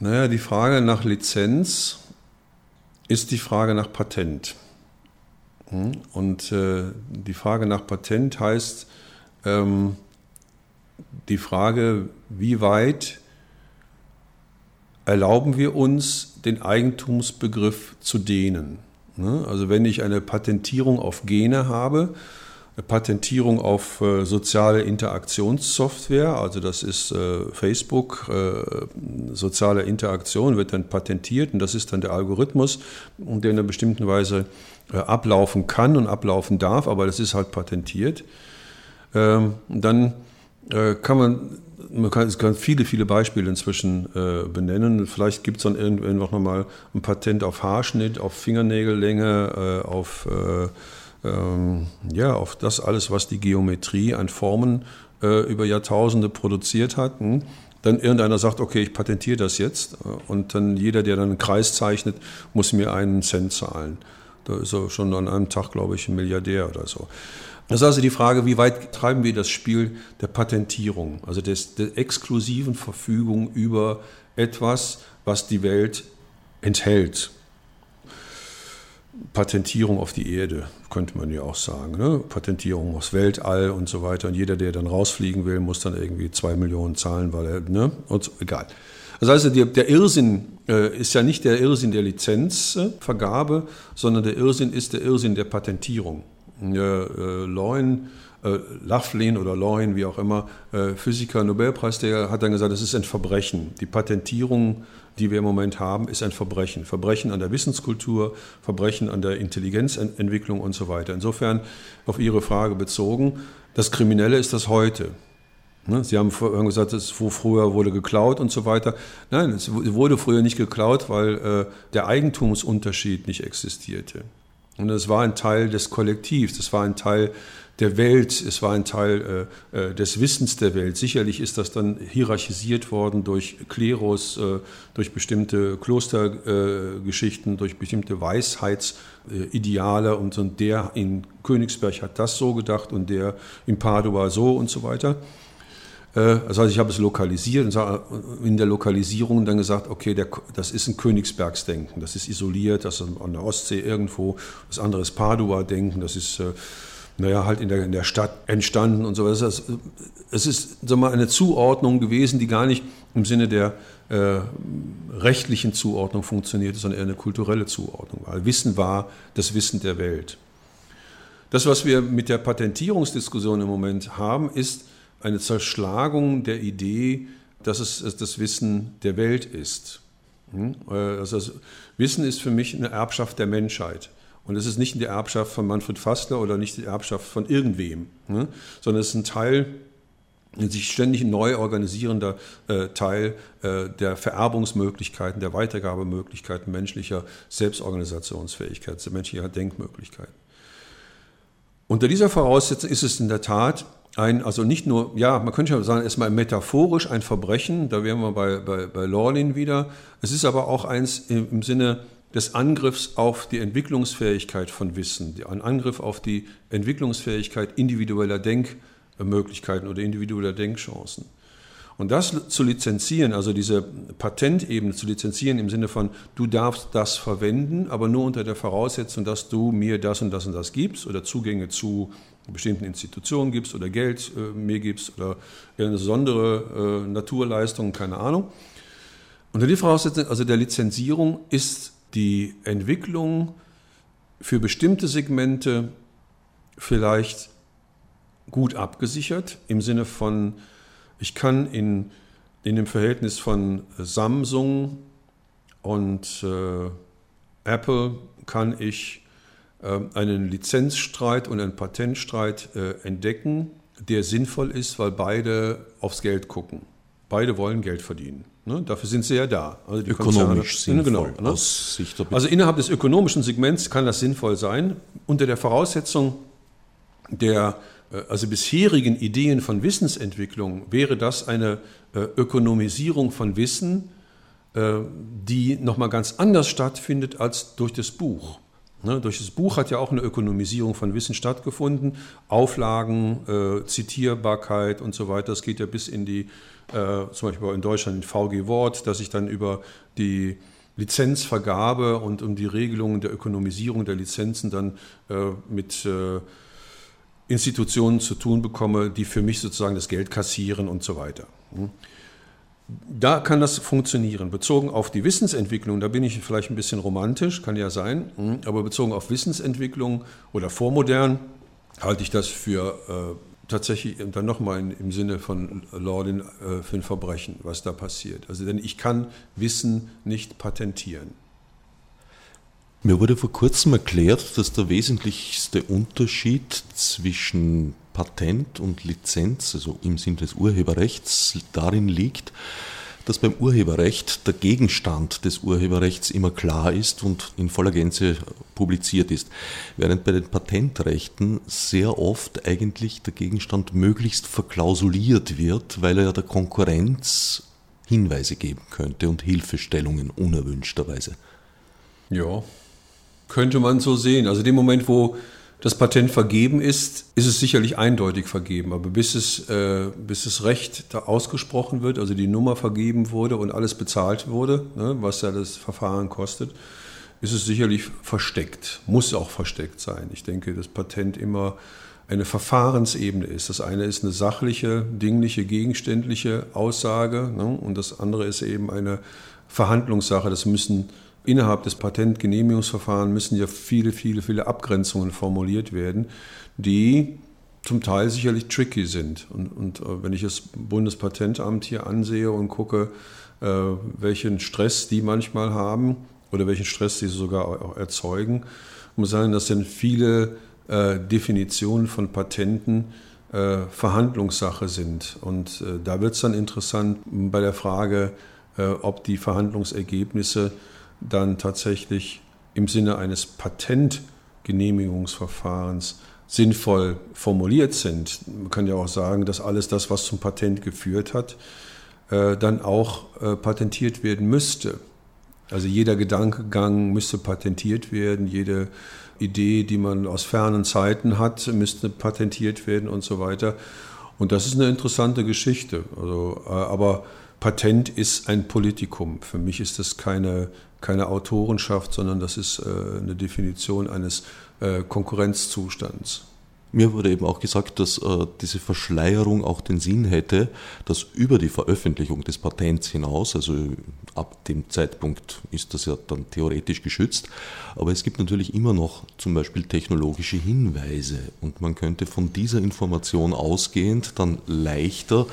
Speaker 2: Naja, die Frage nach Lizenz ist die Frage nach Patent. Hm? Und äh, die Frage nach Patent heißt ähm, die Frage, wie weit erlauben wir uns, den Eigentumsbegriff zu dehnen. Ne? Also wenn ich eine Patentierung auf Gene habe, eine Patentierung auf äh, soziale Interaktionssoftware, also das ist äh, Facebook, äh, soziale Interaktion wird dann patentiert und das ist dann der Algorithmus, der in einer bestimmten Weise ablaufen kann und ablaufen darf, aber das ist halt patentiert. Ähm, dann kann man man kann, es kann viele, viele Beispiele inzwischen äh, benennen. Vielleicht gibt es dann irgendwann noch mal ein Patent auf Haarschnitt, auf Fingernägellänge, äh, auf, äh, ähm, ja, auf das alles, was die Geometrie an Formen äh, über Jahrtausende produziert hat. Hm? Dann irgendeiner sagt, okay, ich patentiere das jetzt. Und dann jeder, der dann einen Kreis zeichnet, muss mir einen Cent zahlen. Da ist er schon an einem Tag, glaube ich, ein Milliardär oder so. Das ist also die Frage, wie weit treiben wir das Spiel der Patentierung, also des, der exklusiven Verfügung über etwas, was die Welt enthält. Patentierung auf die Erde, könnte man ja auch sagen. Ne? Patentierung aufs Weltall und so weiter. Und jeder, der dann rausfliegen will, muss dann irgendwie zwei Millionen zahlen, weil er, ne? Und so, egal. Das heißt, der, der Irrsinn äh, ist ja nicht der Irrsinn der Lizenzvergabe, sondern der Irrsinn ist der Irrsinn der Patentierung äh, Loin, äh, Laughlin oder Loin, wie auch immer, äh, Physiker, Nobelpreisträger, hat dann gesagt, das ist ein Verbrechen. Die Patentierung, die wir im Moment haben, ist ein Verbrechen. Verbrechen an der Wissenskultur, Verbrechen an der Intelligenzentwicklung und so weiter. Insofern auf Ihre Frage bezogen, das Kriminelle ist das heute. Ne, Sie haben gesagt, es früher wurde geklaut und so weiter. Nein, es wurde früher nicht geklaut, weil der Eigentumsunterschied nicht existierte. Und es war ein Teil des Kollektivs, es war ein Teil der Welt, es war ein Teil äh, äh, des Wissens der Welt. Sicherlich ist das dann hierarchisiert worden durch Klerus, äh, durch bestimmte Klostergeschichten, äh, durch bestimmte Weisheitsideale und, und der in Königsberg hat das so gedacht und der in Padua so und so weiter. Äh, das heißt, ich habe es lokalisiert und in der Lokalisierung dann gesagt, okay, der, das ist ein Königsbergsdenken, das ist isoliert, das ist an der Ostsee irgendwo. Das andere ist Padua-Denken, das ist, äh, naja, halt in der, in der Stadt entstanden und so. Heißt, es ist mal, eine Zuordnung gewesen, die gar nicht im Sinne der äh, rechtlichen Zuordnung funktioniert, sondern eher eine kulturelle Zuordnung war. Wissen war das Wissen der Welt. Das, was wir mit der Patentierungsdiskussion im Moment haben, ist, eine Zerschlagung der Idee, dass es das Wissen der Welt ist. Hm? Also das Wissen ist für mich eine Erbschaft der Menschheit. Und es ist nicht die Erbschaft von Manfred Fassler oder nicht die Erbschaft von irgendwem, hm? sondern es ist ein Teil, ein sich ständig neu organisierender äh, Teil äh, der Vererbungsmöglichkeiten, der Weitergabemöglichkeiten menschlicher Selbstorganisationsfähigkeit, menschlicher Denkmöglichkeiten. Unter dieser Voraussetzung ist es in der Tat ein, also nicht nur, ja, man könnte ja sagen, erstmal metaphorisch ein Verbrechen, da wären wir bei, bei, bei Lorlin wieder. Es ist aber auch eins im, im Sinne des Angriffs auf die Entwicklungsfähigkeit von Wissen, ein Angriff auf die Entwicklungsfähigkeit individueller Denkmöglichkeiten oder individueller Denkchancen. Und das zu lizenzieren, also diese Patentebene zu lizenzieren im Sinne von, du darfst das verwenden, aber nur unter der Voraussetzung, dass du mir das und das und das gibst oder Zugänge zu bestimmten Institutionen gibst oder Geld äh, mir gibst oder eine besondere äh, Naturleistung, keine Ahnung. Unter die Voraussetzung, also der Lizenzierung, ist die Entwicklung für bestimmte Segmente vielleicht gut abgesichert im Sinne von, ich kann in, in dem Verhältnis von Samsung und äh, Apple kann ich einen Lizenzstreit und einen Patentstreit äh, entdecken, der sinnvoll ist, weil beide aufs Geld gucken. Beide wollen Geld verdienen. Ne? Dafür sind sie ja da.
Speaker 3: Also Ökonomisch Konzerne,
Speaker 2: sinnvoll. Genau, ne? also innerhalb des ökonomischen Segments kann das sinnvoll sein, unter der Voraussetzung der äh, also bisherigen Ideen von Wissensentwicklung wäre das eine äh, Ökonomisierung von Wissen, die nochmal ganz anders stattfindet als durch das Buch. Ne, durch das Buch hat ja auch eine Ökonomisierung von Wissen stattgefunden. Auflagen, äh, Zitierbarkeit und so weiter. Das geht ja bis in die, äh, zum Beispiel in Deutschland in VG Wort, dass ich dann über die Lizenzvergabe und um die Regelungen der Ökonomisierung der Lizenzen dann äh, mit äh, Institutionen zu tun bekomme, die für mich sozusagen das Geld kassieren und so weiter. Hm. Da kann das funktionieren. Bezogen auf die Wissensentwicklung, da bin ich vielleicht ein bisschen romantisch, kann ja sein, hm. aber bezogen auf Wissensentwicklung oder vormodern halte ich das für äh, tatsächlich dann nochmal im Sinne von Lordin äh, für ein Verbrechen, was da passiert. Also denn ich kann Wissen nicht patentieren.
Speaker 3: Mir wurde vor kurzem erklärt, dass der wesentlichste Unterschied zwischen Patent und Lizenz, also im Sinne des Urheberrechts, darin liegt, dass beim Urheberrecht der Gegenstand des Urheberrechts immer klar ist und in voller Gänze publiziert ist, während bei den Patentrechten sehr oft eigentlich der Gegenstand möglichst verklausuliert wird, weil er der Konkurrenz Hinweise geben könnte und Hilfestellungen unerwünschterweise.
Speaker 2: Ja, könnte man so sehen. Also dem Moment, wo das Patent vergeben ist, ist es sicherlich eindeutig vergeben. Aber bis es, äh, bis das Recht da ausgesprochen wird, also die Nummer vergeben wurde und alles bezahlt wurde, ne, was ja das Verfahren kostet, ist es sicherlich versteckt, muss auch versteckt sein. Ich denke, das Patent immer eine Verfahrensebene ist. Das eine ist eine sachliche, dingliche, gegenständliche Aussage ne, und das andere ist eben eine Verhandlungssache. Das müssen innerhalb des Patentgenehmigungsverfahrens müssen ja viele, viele, viele Abgrenzungen formuliert werden, die zum Teil sicherlich tricky sind. Und, und äh, wenn ich das Bundespatentamt hier ansehe und gucke, äh, welchen Stress die manchmal haben oder welchen Stress sie sogar auch erzeugen, muss sagen, das sind viele äh, Definitionen von Patenten äh, Verhandlungssache sind. Und äh, da wird es dann interessant bei der Frage, äh, ob die Verhandlungsergebnisse dann tatsächlich im Sinne eines Patentgenehmigungsverfahrens sinnvoll formuliert sind. Man kann ja auch sagen, dass alles das, was zum Patent geführt hat, äh, dann auch äh, patentiert werden müsste. Also jeder Gedankengang müsste patentiert werden, jede Idee, die man aus fernen Zeiten hat, müsste patentiert werden und so weiter. Und das ist eine interessante Geschichte. Also, äh, aber Patent ist ein Politikum. Für mich ist das keine, keine Autorenschaft, sondern das ist äh, eine Definition eines äh, Konkurrenzzustands.
Speaker 3: Mir wurde eben auch gesagt, dass äh, diese Verschleierung auch den Sinn hätte, dass über die Veröffentlichung des Patents hinaus, also ab dem Zeitpunkt ist das ja dann theoretisch geschützt, aber es gibt natürlich immer noch zum Beispiel technologische Hinweise und man könnte von dieser Information ausgehend dann leichter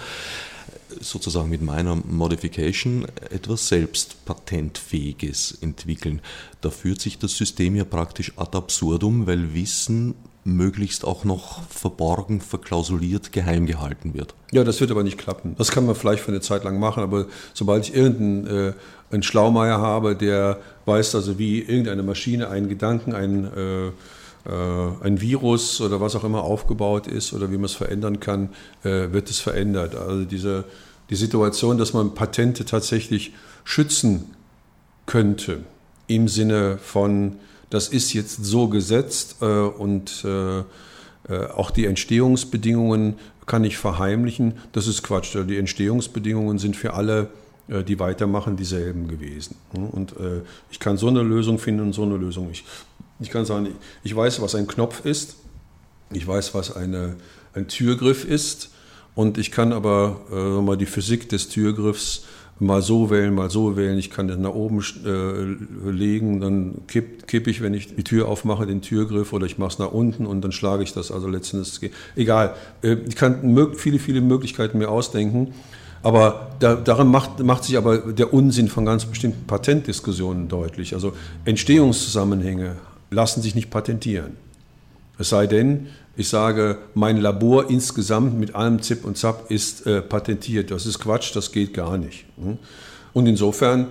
Speaker 3: sozusagen mit meiner Modification etwas selbst patentfähiges entwickeln. Da führt sich das System ja praktisch ad absurdum, weil Wissen möglichst auch noch verborgen, verklausuliert, geheim gehalten wird.
Speaker 2: Ja, das wird aber nicht klappen. Das kann man vielleicht für eine Zeit lang machen, aber sobald ich irgendeinen äh, Schlaumeier habe, der weiß also, wie irgendeine Maschine einen Gedanken, einen äh, ein Virus oder was auch immer aufgebaut ist oder wie man es verändern kann, äh, wird es verändert. Also diese, die Situation, dass man Patente tatsächlich schützen könnte im Sinne von, das ist jetzt so gesetzt äh, und auch die Entstehungsbedingungen kann ich verheimlichen. Das ist Quatsch. Die Entstehungsbedingungen sind für alle, die weitermachen, dieselben gewesen. Und ich kann so eine Lösung finden und so eine Lösung. Ich ich kann sagen, ich weiß, was ein Knopf ist, ich weiß, was eine, ein Türgriff ist und ich kann aber äh, mal die Physik des Türgriffs mal so wählen, mal so wählen. Ich kann den nach oben äh, legen, dann kipp, kipp ich, wenn ich die Tür aufmache, den Türgriff oder ich mache es nach unten und dann schlage ich das. Also letztendlich, egal. Äh, ich kann viele, viele Möglichkeiten mir ausdenken. Aber da, daran macht, macht sich aber der Unsinn von ganz bestimmten Patentdiskussionen deutlich. Also Entstehungszusammenhänge lassen sich nicht patentieren. Es sei denn, ich sage, mein Labor insgesamt mit allem Zip und Zap ist äh, patentiert. Das ist Quatsch, das geht gar nicht. Hm? Und insofern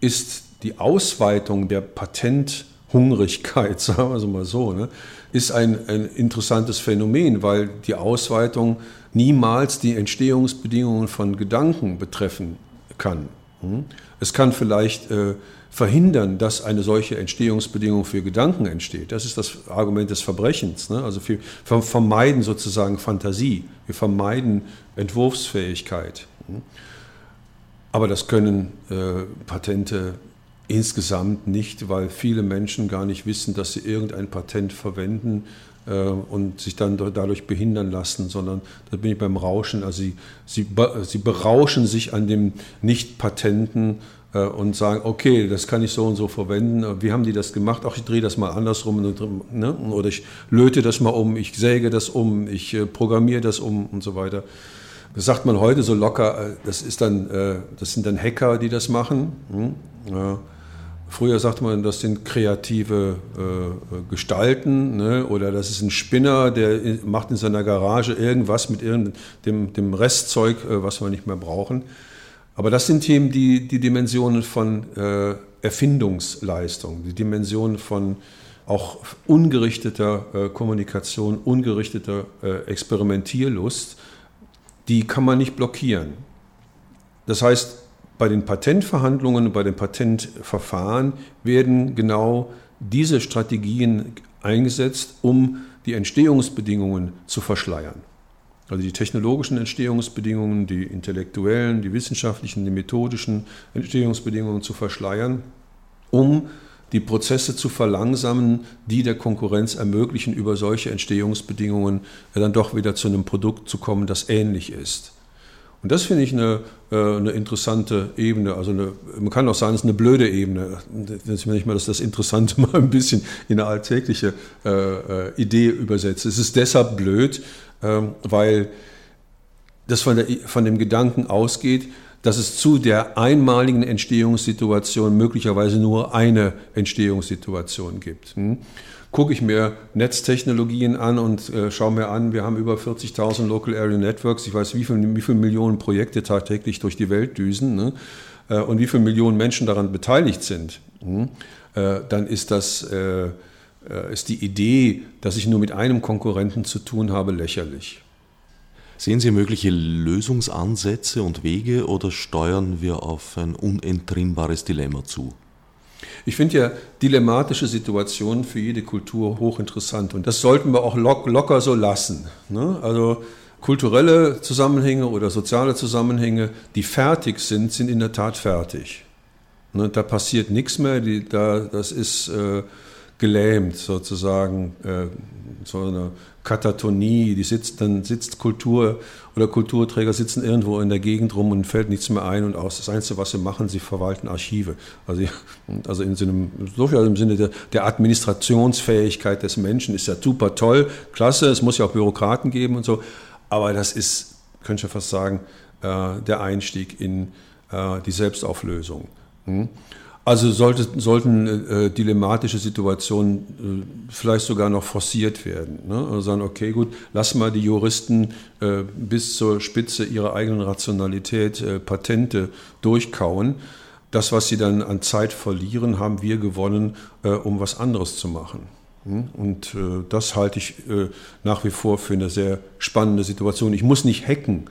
Speaker 2: ist die Ausweitung der Patenthungrigkeit, sagen wir es mal so, ne, ist ein, ein interessantes Phänomen, weil die Ausweitung niemals die Entstehungsbedingungen von Gedanken betreffen kann. Hm? Es kann vielleicht äh, verhindern, dass eine solche Entstehungsbedingung für Gedanken entsteht. Das ist das Argument des Verbrechens. Ne? Also wir vermeiden sozusagen Fantasie, wir vermeiden Entwurfsfähigkeit. Hm? Aber das können äh, Patente insgesamt nicht, weil viele Menschen gar nicht wissen, dass sie irgendein Patent verwenden äh, und sich dann dadurch behindern lassen, sondern da bin ich beim Rauschen. Also sie, sie, sie berauschen sich an dem Nicht-Patenten und sagen, okay, das kann ich so und so verwenden. Wie haben die das gemacht? Auch ich drehe das mal andersrum ne? oder ich löte das mal um, ich säge das um, ich äh, programmiere das um und so weiter. Das sagt man heute so locker, äh, das, ist dann, das sind dann Hacker, die das machen. Hm? Ja. Früher sagte man, das sind kreative äh, Gestalten ne? oder das ist ein Spinner, der macht in seiner Garage irgendwas mit irgendeinem dem Restzeug, äh, was wir nicht mehr brauchen. Aber das sind Themen, die die Dimensionen von äh, Erfindungsleistung, die Dimensionen von auch ungerichteter äh, Kommunikation, ungerichteter äh, Experimentierlust, die kann man nicht blockieren. Das heißt, bei den Patentverhandlungen, bei den Patentverfahren werden genau diese Strategien eingesetzt, um die Entstehungsbedingungen zu verschleiern. Also die technologischen Entstehungsbedingungen, die intellektuellen, die wissenschaftlichen, die methodischen Entstehungsbedingungen zu verschleiern, um die Prozesse zu verlangsamen, die der Konkurrenz ermöglichen, über solche Entstehungsbedingungen dann doch wieder zu einem Produkt zu kommen, das ähnlich ist. Und das finde ich eine, äh, eine interessante Ebene. Also eine, man kann auch sagen, es ist eine blöde Ebene. Wenn ich mal das, das Interessante mal ein bisschen in eine alltägliche äh, äh, Idee übersetze. Es ist deshalb blöd, weil das von, der, von dem Gedanken ausgeht, dass es zu der einmaligen Entstehungssituation möglicherweise nur eine Entstehungssituation gibt. Hm? Gucke ich mir Netztechnologien an und äh, schaue mir an, wir haben über 40.000 Local Area Networks, ich weiß, wie viele wie viel Millionen Projekte tagtäglich durch die Welt düsen ne? äh, und wie viele Millionen Menschen daran beteiligt sind, hm? äh, dann ist das äh, ist die Idee, dass ich nur mit einem Konkurrenten zu tun habe, lächerlich.
Speaker 3: Sehen Sie mögliche Lösungsansätze und Wege oder steuern wir auf ein unentrinnbares Dilemma zu?
Speaker 2: Ich finde ja dilemmatische Situationen für jede Kultur hochinteressant und das sollten wir auch locker so lassen. Ne? Also kulturelle Zusammenhänge oder soziale Zusammenhänge, die fertig sind, sind in der Tat fertig. Ne? Da passiert nichts mehr, die, da, das ist... Äh, gelähmt sozusagen, äh, so eine Katatonie, die sitzt, dann sitzt Kultur oder Kulturträger sitzen irgendwo in der Gegend rum und fällt nichts mehr ein und aus. Das Einzige, was sie machen, sie verwalten Archive. Also, also im Sinne, durchaus im Sinne der, der Administrationsfähigkeit des Menschen ist ja super toll, klasse, es muss ja auch Bürokraten geben und so, aber das ist, könnte ich ja fast sagen, äh, der Einstieg in äh, die Selbstauflösung. Hm? Also sollte, sollten äh, dilemmatische Situationen äh, vielleicht sogar noch forciert werden. Ne? Also sagen, okay, gut, lass mal die Juristen äh, bis zur Spitze ihrer eigenen Rationalität äh, Patente durchkauen. Das, was sie dann an Zeit verlieren, haben wir gewonnen, äh, um was anderes zu machen. Hm? Und äh, das halte ich nach wie vor für eine sehr spannende Situation. Ich muss nicht hacken?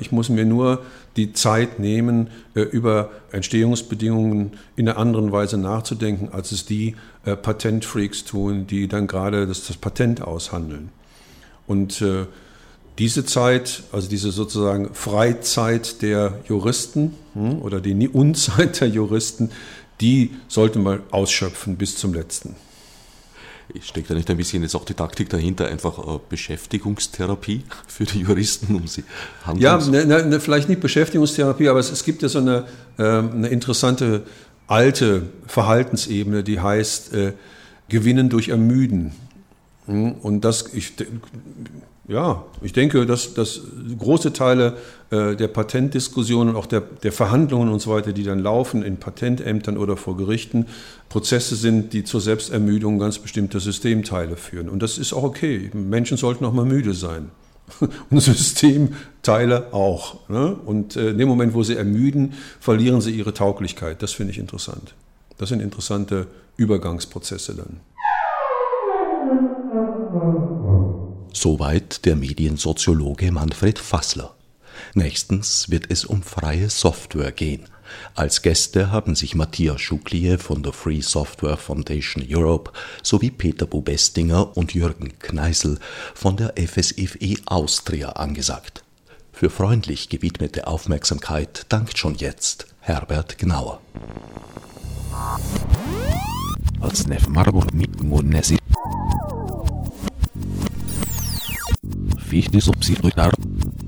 Speaker 2: Ich muss mir nur die Zeit nehmen, äh, über Entstehungsbedingungen in einer anderen Weise nachzudenken, als es die äh, Patentfreaks tun, die dann gerade das, das Patent aushandeln. Und äh, diese Zeit, also diese sozusagen Freizeit der Juristen hm, oder die Unzeit der Juristen, die sollte man ausschöpfen bis zum letzten.
Speaker 1: Steckt da nicht ein bisschen jetzt auch die Taktik dahinter, einfach äh, Beschäftigungstherapie für die Juristen, um sie
Speaker 2: Ja, ne, ne, ne, vielleicht nicht Beschäftigungstherapie, aber es, es gibt ja so eine, äh, eine interessante alte Verhaltensebene, die heißt äh, Gewinnen durch Ermüden. Hm, und das, ich, ja, ich denke, dass, dass große Teile äh, der Patentdiskussionen, auch der, der Verhandlungen und so weiter, die dann laufen in Patentämtern oder vor Gerichten, Prozesse sind, die zur Selbstermüdung ganz bestimmter Systemteile führen. Und das ist auch okay. Menschen sollten auch mal müde sein. Und Systemteile auch. Ne? Und äh, in dem Moment, wo sie ermüden, verlieren sie ihre Tauglichkeit. Das finde ich interessant. Das sind interessante Übergangsprozesse dann.
Speaker 1: Soweit der Mediensoziologe Manfred Fassler. Nächstens wird es um freie Software gehen. Als Gäste haben sich Matthias Schuklie von der Free Software Foundation Europe sowie Peter Bubestinger und Jürgen Kneisel von der FSFE Austria angesagt. Für freundlich gewidmete Aufmerksamkeit dankt schon jetzt Herbert Gnauer. Als Marburg mit wie ich die Subsidiarten